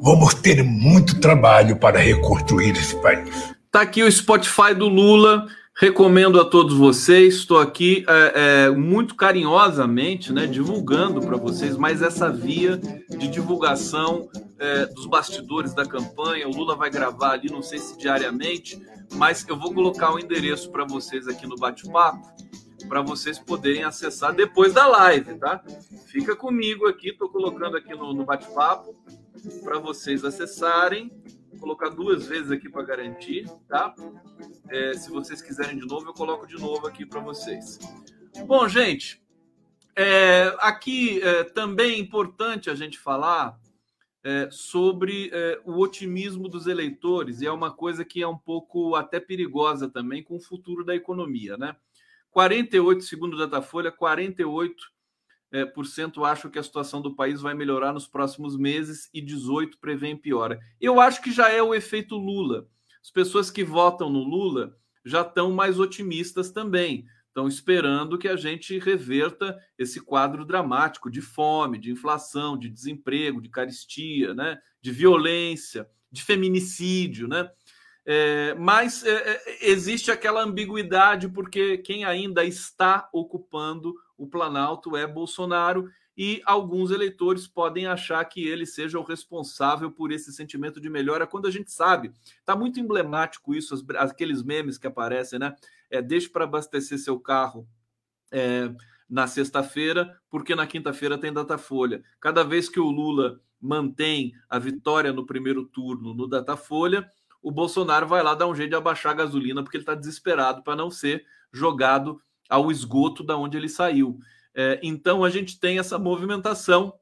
[SPEAKER 3] Vamos ter muito trabalho para reconstruir esse país.
[SPEAKER 2] Tá aqui o Spotify do Lula. Recomendo a todos vocês. Estou aqui é, é, muito carinhosamente, né, divulgando para vocês mais essa via de divulgação é, dos bastidores da campanha. O Lula vai gravar ali, não sei se diariamente, mas eu vou colocar o endereço para vocês aqui no bate-papo para vocês poderem acessar depois da live, tá? Fica comigo aqui, estou colocando aqui no, no bate-papo para vocês acessarem Vou colocar duas vezes aqui para garantir, tá? É, se vocês quiserem de novo, eu coloco de novo aqui para vocês. Bom, gente, é, aqui é, também é importante a gente falar é, sobre é, o otimismo dos eleitores, e é uma coisa que é um pouco até perigosa também com o futuro da economia, né? 48, segundo o Datafolha, 48 é, acham que a situação do país vai melhorar nos próximos meses e 18 prevêem piora. Eu acho que já é o efeito Lula. As pessoas que votam no Lula já estão mais otimistas também. Estão esperando que a gente reverta esse quadro dramático de fome, de inflação, de desemprego, de caristia, né? de violência, de feminicídio, né? É, mas é, é existe aquela ambiguidade porque quem ainda está ocupando o Planalto é Bolsonaro e alguns eleitores podem achar que ele seja o responsável por esse sentimento de melhora, quando a gente sabe, está muito emblemático isso, aqueles memes que aparecem, né? É, deixe para abastecer seu carro é, na sexta-feira, porque na quinta-feira tem Datafolha. Cada vez que o Lula mantém a vitória no primeiro turno no Datafolha, o Bolsonaro vai lá dar um jeito de abaixar a gasolina, porque ele está desesperado para não ser jogado ao esgoto da onde ele saiu. É, então a gente tem essa movimentação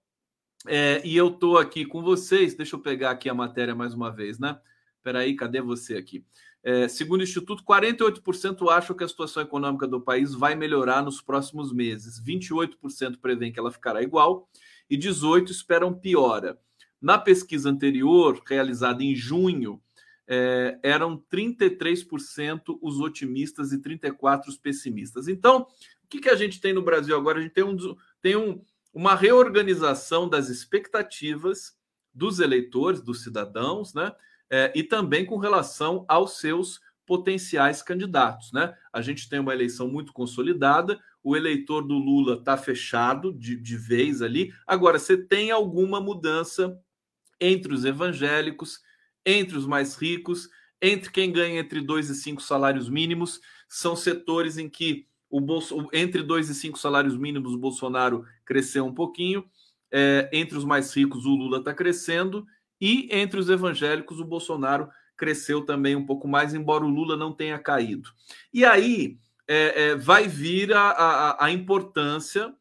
[SPEAKER 2] é, e eu estou aqui com vocês. Deixa eu pegar aqui a matéria mais uma vez, né? Peraí, cadê você aqui? É, segundo o Instituto, 48% acham que a situação econômica do país vai melhorar nos próximos meses, 28% prevêem que ela ficará igual e 18% esperam piora. Na pesquisa anterior, realizada em junho, é, eram 33% os otimistas e 34% os pessimistas. Então, o que, que a gente tem no Brasil agora? A gente tem, um, tem um, uma reorganização das expectativas dos eleitores, dos cidadãos, né? É, e também com relação aos seus potenciais candidatos, né? A gente tem uma eleição muito consolidada, o eleitor do Lula está fechado de, de vez ali. Agora, você tem alguma mudança entre os evangélicos entre os mais ricos, entre quem ganha entre dois e cinco salários mínimos. São setores em que o bolso, entre dois e cinco salários mínimos o Bolsonaro cresceu um pouquinho. É, entre os mais ricos, o Lula está crescendo. E entre os evangélicos, o Bolsonaro cresceu também um pouco mais, embora o Lula não tenha caído. E aí é, é, vai vir a, a, a importância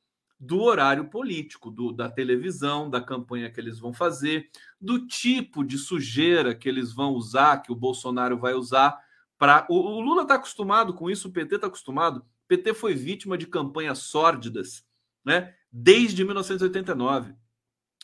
[SPEAKER 2] do horário político, do, da televisão, da campanha que eles vão fazer, do tipo de sujeira que eles vão usar, que o Bolsonaro vai usar para. O, o, Lula está acostumado com isso, o PT está acostumado. O PT foi vítima de campanhas sórdidas, né? Desde 1989.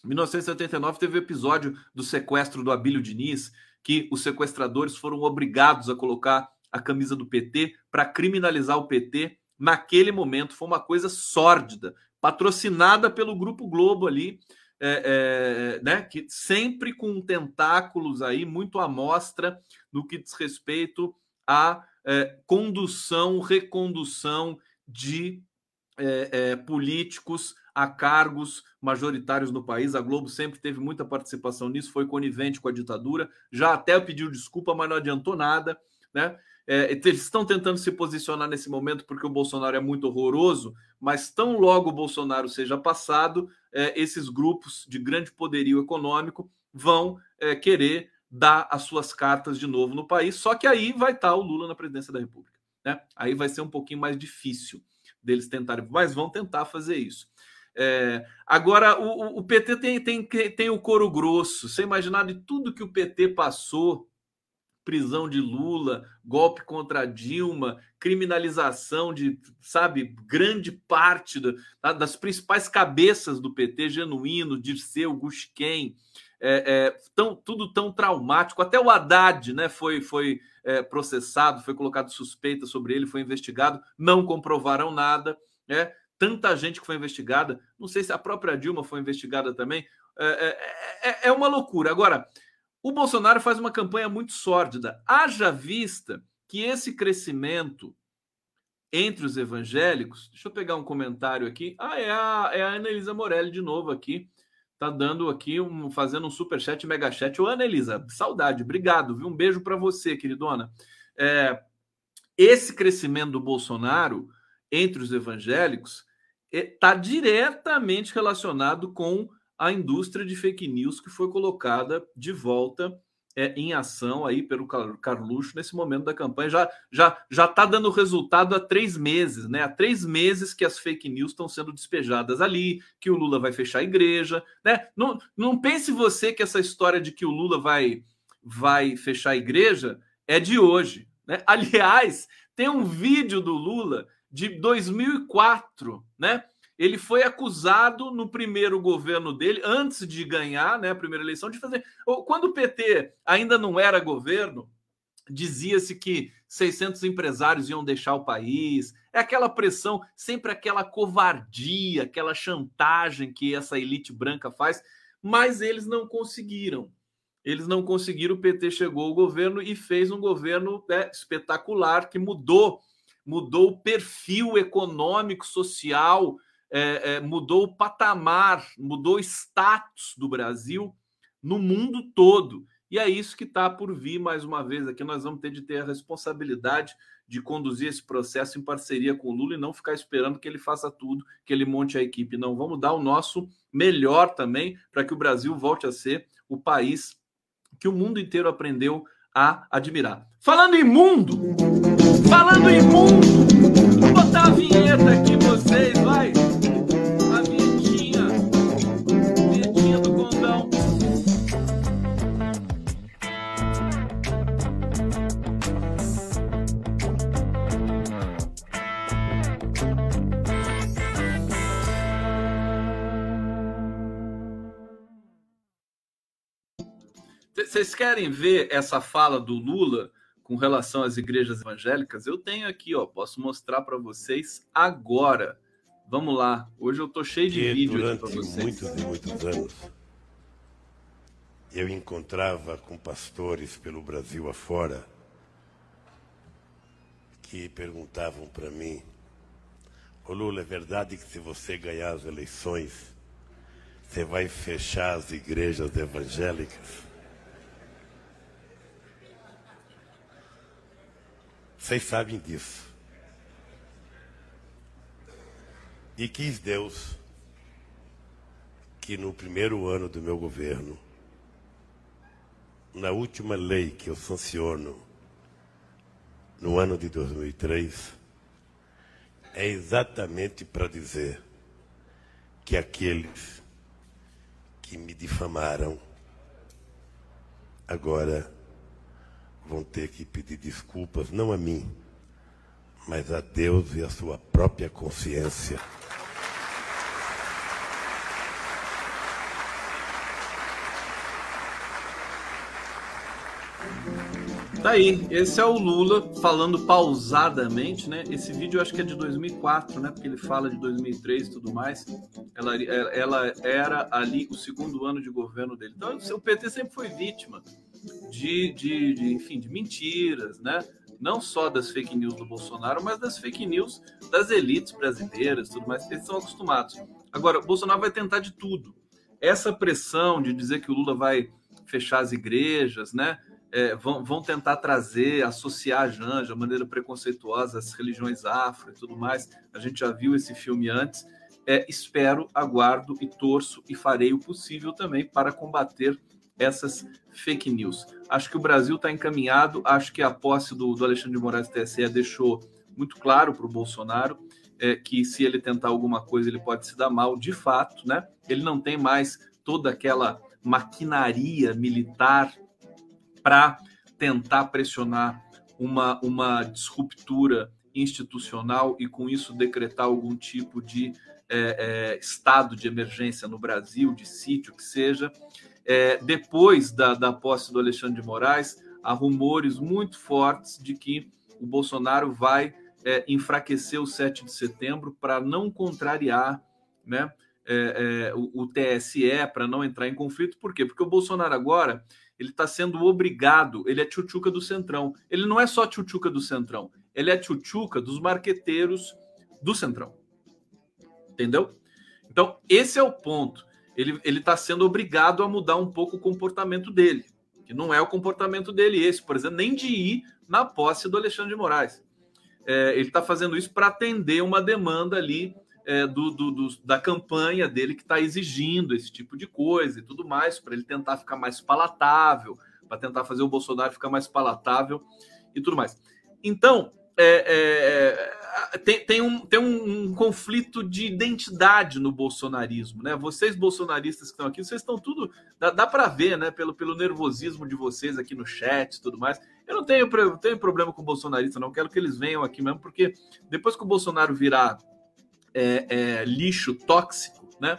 [SPEAKER 2] Em 1989 teve o episódio do sequestro do Abílio Diniz, que os sequestradores foram obrigados a colocar a camisa do PT para criminalizar o PT. Naquele momento foi uma coisa sórdida, patrocinada pelo Grupo Globo ali, é, é, né, que sempre com tentáculos aí muito à mostra no que diz respeito a é, condução, recondução de é, é, políticos a cargos majoritários no país. A Globo sempre teve muita participação nisso, foi conivente com a ditadura, já até pediu desculpa, mas não adiantou nada. Né? É, eles estão tentando se posicionar nesse momento porque o Bolsonaro é muito horroroso, mas tão logo o Bolsonaro seja passado, é, esses grupos de grande poderio econômico vão é, querer dar as suas cartas de novo no país. Só que aí vai estar o Lula na presidência da República. Né? Aí vai ser um pouquinho mais difícil deles tentarem, mas vão tentar fazer isso. É, agora, o, o, PT tem, tem, tem o couro grosso. Você imaginar de tudo que o PT passou prisão de Lula, golpe contra Dilma, criminalização de, sabe, grande parte do, das principais cabeças do PT, Genuíno, Dirceu, Gusquem, é, é, tão, tudo tão traumático. Até o Haddad né, foi, foi é, processado, foi colocado suspeita sobre ele, foi investigado, não comprovaram nada. Né? Tanta gente que foi investigada, não sei se a própria Dilma foi investigada também. É, é, é, é uma loucura. Agora, o Bolsonaro faz uma campanha muito sórdida. Haja vista que esse crescimento entre os evangélicos. Deixa eu pegar um comentário aqui. Ah, é a, é a Ana Elisa Morelli de novo aqui. Tá dando aqui, um, fazendo um super chat, mega chat. Ô, Ana Elisa, saudade, obrigado, viu? Um beijo para você, queridona. É, esse crescimento do Bolsonaro entre os evangélicos está é, diretamente relacionado com a indústria de fake news que foi colocada de volta é, em ação aí pelo Carluxo nesse momento da campanha. Já já já está dando resultado há três meses, né? Há três meses que as fake news estão sendo despejadas ali, que o Lula vai fechar a igreja, né? Não, não pense você que essa história de que o Lula vai vai fechar a igreja é de hoje, né? Aliás, tem um vídeo do Lula de 2004, né? Ele foi acusado no primeiro governo dele, antes de ganhar né, a primeira eleição, de fazer. Quando o PT ainda não era governo, dizia-se que 600 empresários iam deixar o país. É aquela pressão, sempre aquela covardia, aquela chantagem que essa elite branca faz, mas eles não conseguiram. Eles não conseguiram. O PT chegou ao governo e fez um governo né, espetacular que mudou, mudou o perfil econômico, social é, é, mudou o patamar, mudou o status do Brasil no mundo todo. E é isso que está por vir mais uma vez aqui. Nós vamos ter de ter a responsabilidade de conduzir esse processo em parceria com o Lula e não ficar esperando que ele faça tudo, que ele monte a equipe. Não, vamos dar o nosso melhor também para que o Brasil volte a ser o país que o mundo inteiro aprendeu a admirar. Falando em mundo, falando em mundo, vou botar a vinheta aqui vocês, vai. Vocês querem ver essa fala do Lula com relação às igrejas evangélicas? Eu tenho aqui, ó, posso mostrar para vocês agora. Vamos lá. Hoje eu tô cheio de vídeo
[SPEAKER 12] durante
[SPEAKER 2] para vocês.
[SPEAKER 12] muitos e muitos anos eu encontrava com pastores pelo Brasil afora que perguntavam para mim: Ô Lula, é verdade que se você ganhar as eleições, você vai fechar as igrejas evangélicas? Vocês sabem disso. E quis Deus que no primeiro ano do meu governo, na última lei que eu sanciono, no ano de 2003, é exatamente para dizer que aqueles que me difamaram agora vão ter que pedir desculpas, não a mim, mas a Deus e a sua própria consciência.
[SPEAKER 2] Tá aí, esse é o Lula falando pausadamente, né? Esse vídeo eu acho que é de 2004, né? Porque ele fala de 2003 e tudo mais. Ela, ela era ali o segundo ano de governo dele. Então, o PT sempre foi vítima de, de, de, enfim, de mentiras, né? não só das fake news do Bolsonaro, mas das fake news das elites brasileiras, tudo mais, eles são acostumados. Agora, o Bolsonaro vai tentar de tudo. Essa pressão de dizer que o Lula vai fechar as igrejas, né? É, vão, vão, tentar trazer, associar a Janja, de maneira preconceituosa, as religiões afro e tudo mais. A gente já viu esse filme antes. É, espero, aguardo e torço e farei o possível também para combater essas fake news. Acho que o Brasil está encaminhado, acho que a posse do, do Alexandre de Moraes TSE deixou muito claro para o Bolsonaro é, que se ele tentar alguma coisa ele pode se dar mal, de fato, né? Ele não tem mais toda aquela maquinaria militar para tentar pressionar uma, uma disruptura institucional e com isso decretar algum tipo de é, é, estado de emergência no Brasil, de sítio que seja. É, depois da, da posse do Alexandre de Moraes, há rumores muito fortes de que o Bolsonaro vai é, enfraquecer o 7 de setembro para não contrariar né, é, é, o, o, TSE, para não entrar em conflito. Por quê? Porque o Bolsonaro agora ele está sendo obrigado, ele é tchutchuca do Centrão. Ele não é só tchutchuca do Centrão, ele é tchutchuca dos marqueteiros do Centrão. Entendeu? Então, esse é o ponto ele está sendo obrigado a mudar um pouco o comportamento dele, que não é o comportamento dele esse, por exemplo, nem de ir na posse do Alexandre de Moraes. É, ele está fazendo isso para atender uma demanda ali é, do, do, do, da campanha dele que está exigindo esse tipo de coisa e tudo mais, para ele tentar ficar mais palatável, para tentar fazer o Bolsonaro ficar mais palatável e tudo mais. Então, é, é, tem, tem, um, tem um, um, conflito de identidade no bolsonarismo, né? Vocês bolsonaristas que estão aqui, vocês estão tudo. Dá, dá para ver, né? Pelo, pelo nervosismo de vocês aqui no chat e tudo mais. Eu não tenho, tenho problema com bolsonarista, não. Quero que eles venham aqui mesmo, porque depois que o Bolsonaro virar é, é, lixo tóxico, né?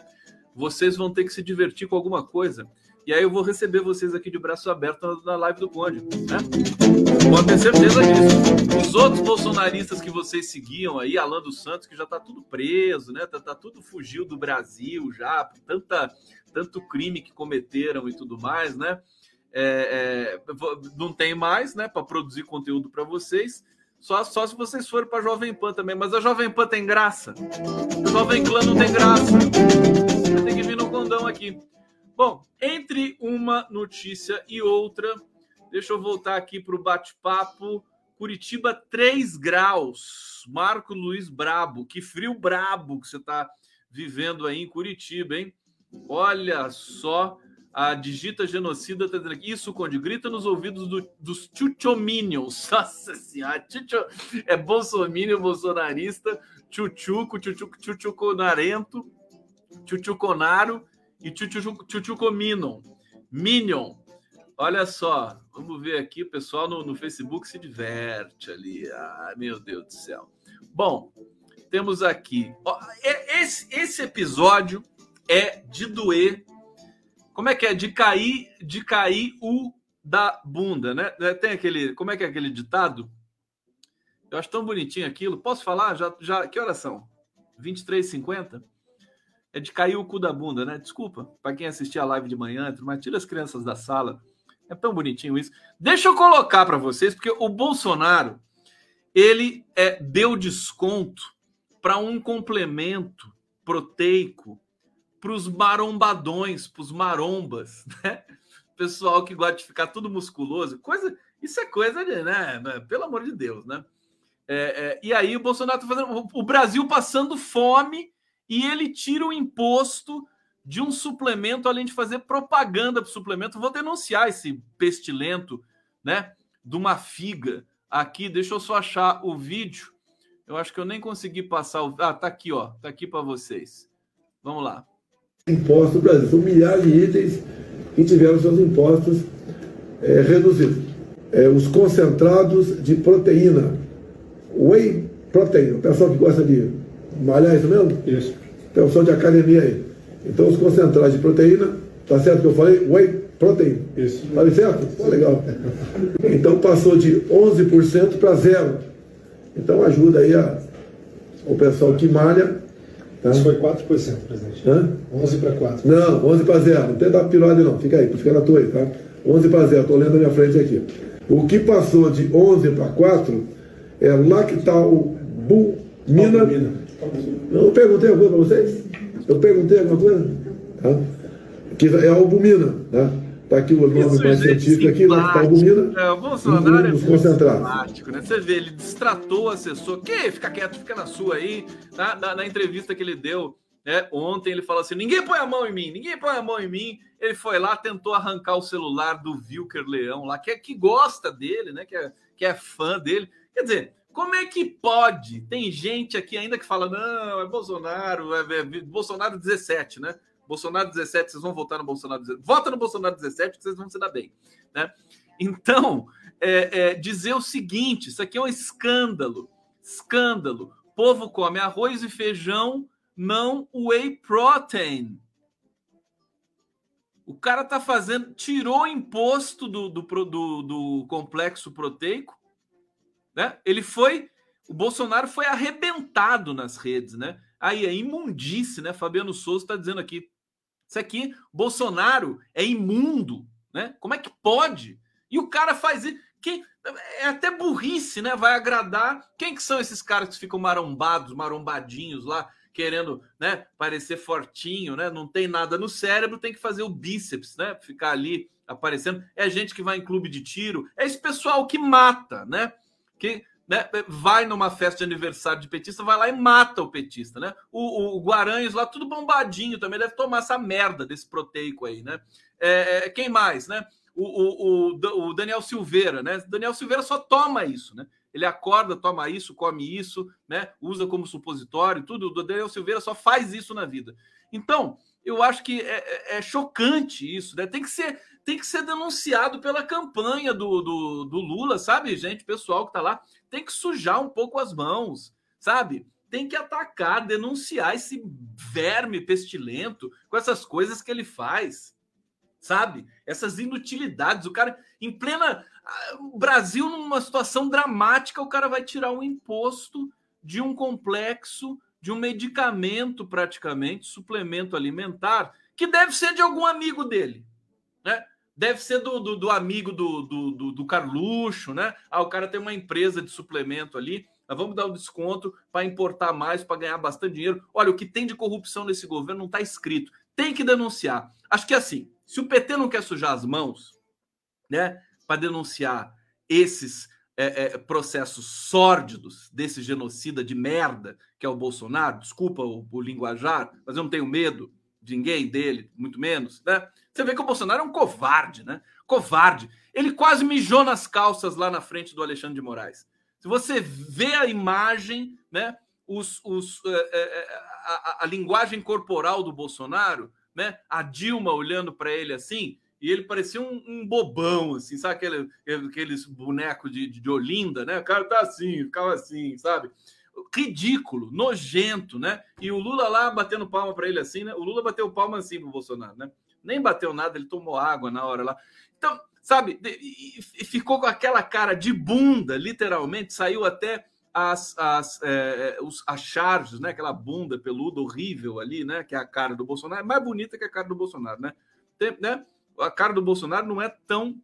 [SPEAKER 2] Vocês vão ter que se divertir com alguma coisa. E aí eu vou receber vocês aqui de braço aberto na live do Conde, né? Pode ter certeza disso. Os outros bolsonaristas que vocês seguiam aí, Alan dos Santos, que já tá tudo preso, né? Tá, tá tudo fugiu do Brasil já, tanta, tanto crime que cometeram e tudo mais, né? É, é, não tem mais, né, para produzir conteúdo para vocês. Só, só se vocês forem para Jovem Pan também. Mas a Jovem Pan tem graça. O Jovem Clã não tem graça. Você tem que vir no condão aqui. Bom, entre uma notícia e outra, deixa eu voltar aqui para o bate-papo. Curitiba, 3 graus. Marco Luiz Brabo. Que frio brabo que você está vivendo aí em Curitiba, hein? Olha só, a Digita Genocida está dizendo aqui. Isso, Conde, grita nos ouvidos do, dos chuchominions. Nossa senhora, chucho, é bolsominion, bolsonarista, chuchuco, chuchuco, chuchuconarento, chuchuconaro e Chuchuco Minion. Olha só, vamos ver aqui, o pessoal no, no Facebook se diverte ali. Ah, meu Deus do céu. Bom, temos aqui. Ó, esse, esse episódio é de doer. Como é que é? De cair, de cair o da bunda, né? Tem aquele. Como é que é aquele ditado? Eu acho tão bonitinho aquilo. Posso falar? Já, já, que horas são? 23h50? é de cair o cu da bunda, né? Desculpa, para quem assistia a live de manhã, mas tira as crianças da sala. É tão bonitinho isso. Deixa eu colocar para vocês, porque o Bolsonaro ele é, deu desconto para um complemento proteico para os marombadões, para os marombas, né? Pessoal que gosta de ficar tudo musculoso, coisa, isso é coisa de, né? Pelo amor de Deus, né? É, é, e aí o Bolsonaro tá fazendo o Brasil passando fome e ele tira o imposto de um suplemento, além de fazer propaganda para o suplemento. Vou denunciar esse pestilento, né? De uma figa aqui. Deixa eu só achar o vídeo. Eu acho que eu nem consegui passar o. Ah, tá aqui, ó. Tá aqui para vocês. Vamos lá.
[SPEAKER 13] Imposto no Brasil. São milhares de itens que tiveram seus impostos é, reduzidos. É, os concentrados de proteína. Whey proteína. O pessoal que gosta de malhar, isso mesmo?
[SPEAKER 14] Isso.
[SPEAKER 13] Pessoal de academia aí. Então, os concentrados de proteína, tá certo que eu falei? Whey protein.
[SPEAKER 14] Isso.
[SPEAKER 13] Falei certo? Pô, legal. Então, passou de 11% para zero. Então, ajuda aí a, o pessoal que malha.
[SPEAKER 14] Tá? Isso foi 4%, presidente.
[SPEAKER 13] Hã?
[SPEAKER 14] 11 para 4.
[SPEAKER 13] Não, 11 para 0. Não tem dar pirode não. Fica aí, fica na tua aí, tá? 11 para 0. Estou lendo na minha frente aqui. O que passou de 11 para 4 é lá que está o Bumina. Eu perguntei alguma para vocês? Eu perguntei alguma coisa? Tá? Que é a albumina. Tá? Tá aqui o nome mais científico aqui, que tá albumina.
[SPEAKER 2] É, o Bolsonaro é simpático, né? Você vê, ele distratou o assessor. Que fica quieto, fica na sua aí. Tá? Na, na entrevista que ele deu né? ontem, ele falou assim: ninguém põe a mão em mim, ninguém põe a mão em mim. Ele foi lá, tentou arrancar o celular do Wilker Leão lá, que, é, que gosta dele, né? Que é, que é fã dele. Quer dizer, como é que pode? Tem gente aqui ainda que fala: não, é Bolsonaro, é, é Bolsonaro 17, né? Bolsonaro 17, vocês vão votar no Bolsonaro 17. Vota no Bolsonaro 17 que vocês vão se dar bem, né? Então, é, é, dizer o seguinte: isso aqui é um escândalo. Escândalo. O povo come arroz e feijão, não whey protein. O cara tá fazendo, tirou o imposto do, do, do, do complexo proteico, né? Ele foi, o Bolsonaro foi arrebentado nas redes, né? Aí é imundice, né? Fabiano Souza está dizendo aqui. Isso aqui, Bolsonaro é imundo, né? Como é que pode? E o cara faz isso. Que é até burrice, né? Vai agradar. Quem que são esses caras que ficam marombados, marombadinhos lá, querendo, né, parecer fortinho, né? Não tem nada no cérebro, tem que fazer o bíceps, né? Ficar ali aparecendo. É gente que vai em clube de tiro, é esse pessoal que mata, né? Que né, vai numa festa de aniversário de petista, vai lá e mata o petista, né? O, o Guaranhos lá, tudo bombadinho também, deve tomar essa merda desse proteico aí, né? É, é, quem mais, né? O, o, o, Daniel Silveira, né? Daniel Silveira só toma isso, né? Ele acorda, toma isso, come isso, né? Usa como supositório, tudo. O Daniel Silveira só faz isso na vida. Então, eu acho que é, é, é chocante isso, né? Tem que ser, tem que ser denunciado pela campanha do, do, do Lula, sabe, gente? Pessoal que tá lá tem que sujar um pouco as mãos, sabe? Tem que atacar, denunciar esse verme pestilento com essas coisas que ele faz, sabe? Essas inutilidades. O cara, em plena. Brasil, numa situação dramática, o cara vai tirar um imposto de um complexo, de um medicamento, praticamente, suplemento alimentar, que deve ser de algum amigo dele. Né? deve ser do, do, do amigo do, do, do, do, Carluxo, né? Ah, o cara tem uma empresa de suplemento ali, nós vamos dar um desconto para importar mais, para ganhar bastante dinheiro. Olha, o que tem de corrupção nesse governo não está escrito. Tem que denunciar. Acho que é assim, se o PT não quer sujar as mãos, né, para denunciar esses é, é, processos sórdidos desse genocida de merda que é o Bolsonaro, desculpa o, o linguajar, mas eu não tenho medo de ninguém dele, muito menos, né? Você vê que o Bolsonaro é um covarde, né? Covarde. Ele quase mijou nas calças lá na frente do Alexandre de Moraes. Se você vê a imagem, né? Os, os, é, é, é, a, a, a linguagem corporal do Bolsonaro, né? A Dilma olhando para ele assim, e ele parecia um, um, bobão, assim, sabe aquele, aqueles bonecos de, de Olinda, né? O cara tá assim, ficava assim, sabe? ridículo, nojento, né? E o Lula lá batendo palma para ele assim, né? O Lula bateu palma assim pro Bolsonaro, né? Nem bateu nada, ele tomou água na hora lá. Então, sabe, e, ficou com aquela cara de bunda, literalmente, saiu até as, as, é, é, os, as charges, né? Aquela bunda peluda horrível ali, né? Que é a cara do Bolsonaro, é mais bonita que a cara do Bolsonaro, né? Tem, né? A cara do Bolsonaro não é tão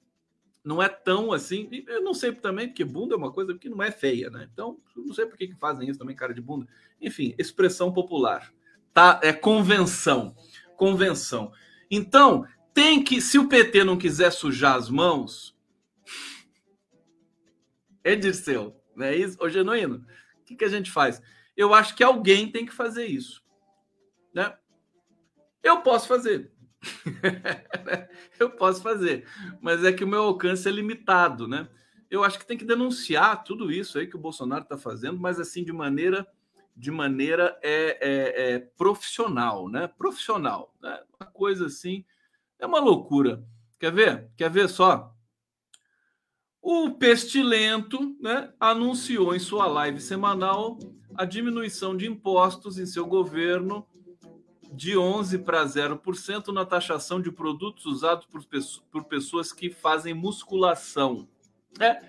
[SPEAKER 2] não é tão assim. Eu não sei também, porque bunda é uma coisa que não é feia, né? Então, não sei por que fazem isso também, cara de bunda. Enfim, expressão popular. Tá? É convenção. Convenção. Então, tem que, se o PT não quiser sujar as mãos, é Dirceu, não é isso? Ô, Genuíno, o que, que a gente faz? Eu acho que alguém tem que fazer isso. Né? Eu posso fazer. eu posso fazer, mas é que o meu alcance é limitado, né? Eu acho que tem que denunciar tudo isso aí que o Bolsonaro está fazendo, mas assim de maneira de maneira é, é, é profissional, né? Profissional, né? Uma coisa assim é uma loucura. Quer ver? Quer ver só? O Pestilento né, anunciou em sua live semanal a diminuição de impostos em seu governo de 11% para 0% na taxação de produtos usados por, por pessoas que fazem musculação. É,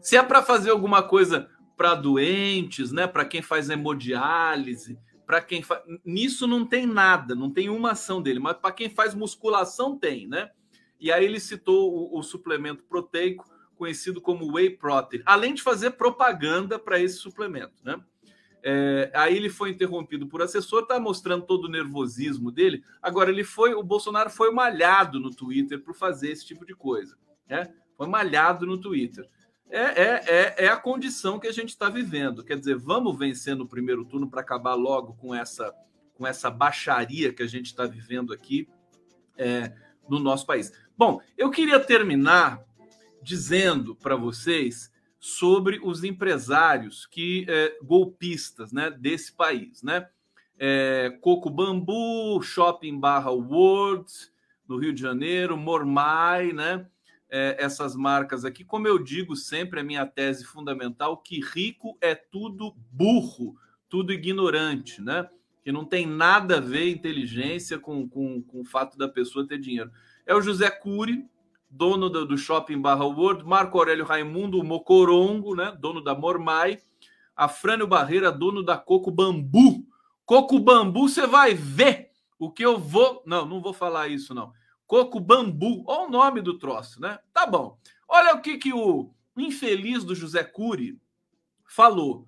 [SPEAKER 2] se é para fazer alguma coisa para doentes, né, para quem faz hemodiálise, para quem. Nisso não tem nada, não tem uma ação dele, mas para quem faz musculação tem, né? E aí ele citou o, o suplemento proteico conhecido como whey protein, além de fazer propaganda para esse suplemento, né? É, aí ele foi interrompido por assessor, tá mostrando todo o nervosismo dele. Agora ele foi, o Bolsonaro foi malhado no Twitter por fazer esse tipo de coisa, né? Foi malhado no Twitter. É, é, é, é a condição que a gente está vivendo. Quer dizer, vamos vencer no primeiro turno para acabar logo com essa com essa baixaria que a gente está vivendo aqui é, no nosso país. Bom, eu queria terminar dizendo para vocês sobre os empresários que é, golpistas né, desse país, né? É, Coco Bambu, Shopping Barra World, no Rio de Janeiro, Mormai, né? É, essas marcas aqui, como eu digo sempre, a minha tese fundamental que rico é tudo burro, tudo ignorante, né? Que não tem nada a ver inteligência com, com, com o fato da pessoa ter dinheiro. É o José Cury, dono do, Shopping Barra World, Marco Aurélio Raimundo Mocorongo, né, dono da Mormai, Afrânio Barreira, dono da Coco Bambu. Coco Bambu, você vai ver o que eu vou. Não, não vou falar isso, não. Coco Bambu, olha o nome do troço, né? Tá bom. Olha o que, que o infeliz do José Cury falou.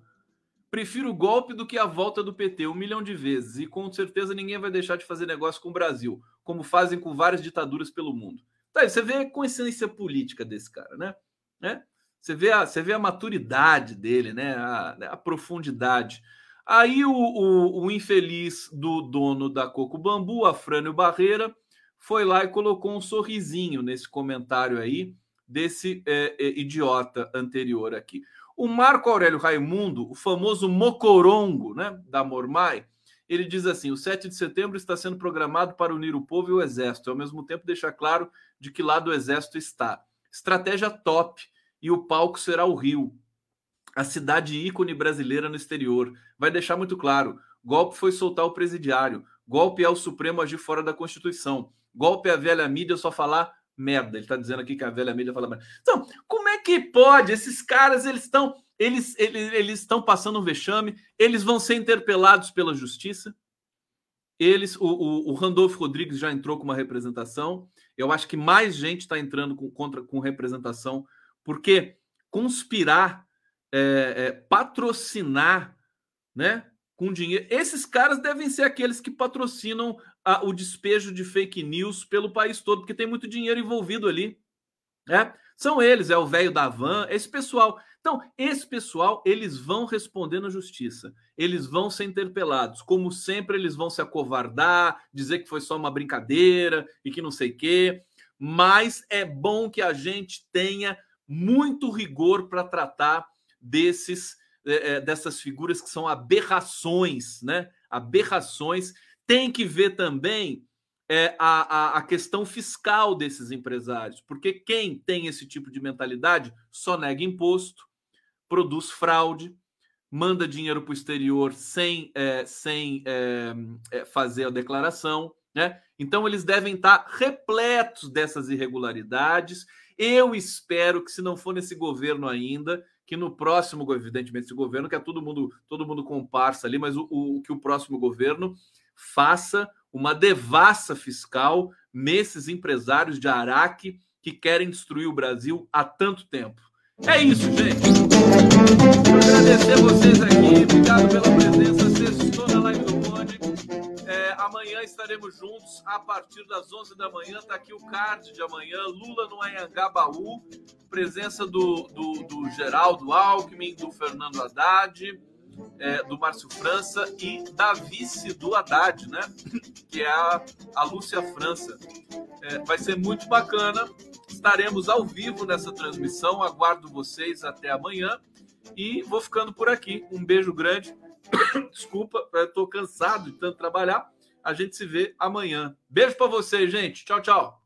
[SPEAKER 2] Prefiro o golpe do que a volta do PT um milhão de vezes. E com certeza ninguém vai deixar de fazer negócio com o Brasil, como fazem com várias ditaduras pelo mundo. Tá, você vê a consciência política desse cara, né? né? Você, vê a, você vê a maturidade dele, né? A, a profundidade. Aí o, o, o, infeliz do dono da Coco Bambu, Afrânio Barreira, foi lá e colocou um sorrisinho nesse comentário aí desse é, é, idiota anterior aqui. O Marco Aurélio Raimundo, o famoso Mocorongo, né, da Mormai, ele diz assim: o 7 de setembro está sendo programado para unir o povo e o exército, ao mesmo tempo deixar claro de que lado o exército está. Estratégia top, e o palco será o Rio, a cidade ícone brasileira no exterior. Vai deixar muito claro: golpe foi soltar o presidiário, golpe é o Supremo agir fora da Constituição, golpe é a velha mídia só falar merda. Ele está dizendo aqui que a velha mídia fala merda. Então, como é que pode? Esses caras, eles estão eles, eles, eles estão passando um vexame, eles vão ser interpelados pela justiça. Eles, o, o, o Randolfo Rodrigues já entrou com uma representação. Eu acho que mais gente está entrando com, contra, com representação, porque conspirar, é, é, patrocinar, né, com dinheiro. Esses caras devem ser aqueles que patrocinam a, o despejo de fake news pelo país todo, porque tem muito dinheiro envolvido ali. Né? São eles, é o velho da van, esse pessoal. Então, esse pessoal, eles vão responder na justiça. Eles vão ser interpelados. Como sempre, eles vão se acovardar, dizer que foi só uma brincadeira e que não sei o quê. Mas é bom que a gente tenha muito rigor para tratar desses é, dessas figuras que são aberrações, né? Aberrações. Tem que ver também é, a, a, a, questão fiscal desses empresários, porque quem tem esse tipo de mentalidade só nega imposto, produz fraude, manda dinheiro para o exterior sem, é, sem é, é, fazer a declaração. Né? Então, eles devem estar repletos dessas irregularidades. Eu espero que, se não for nesse governo ainda, que no próximo, evidentemente, esse governo, que é todo mundo, todo mundo comparsa ali, mas o, o que o próximo governo faça uma devassa fiscal nesses empresários de Araque que querem destruir o Brasil há tanto tempo. É isso, gente. Agradecer vocês aqui. Obrigado pela presença. Sextou na live do Conde. É, amanhã estaremos juntos a partir das 11 da manhã. Está aqui o card de amanhã. Lula no Anhangabaú. Presença do, do, do Geraldo Alckmin, do Fernando Haddad é, do Márcio França e da vice do Haddad, né? Que é a, a Lúcia França. É, vai ser muito bacana. Estaremos ao vivo nessa transmissão. Aguardo vocês até amanhã. E vou ficando por aqui. Um beijo grande. Desculpa, estou cansado de tanto trabalhar. A gente se vê amanhã. Beijo para vocês, gente. Tchau, tchau.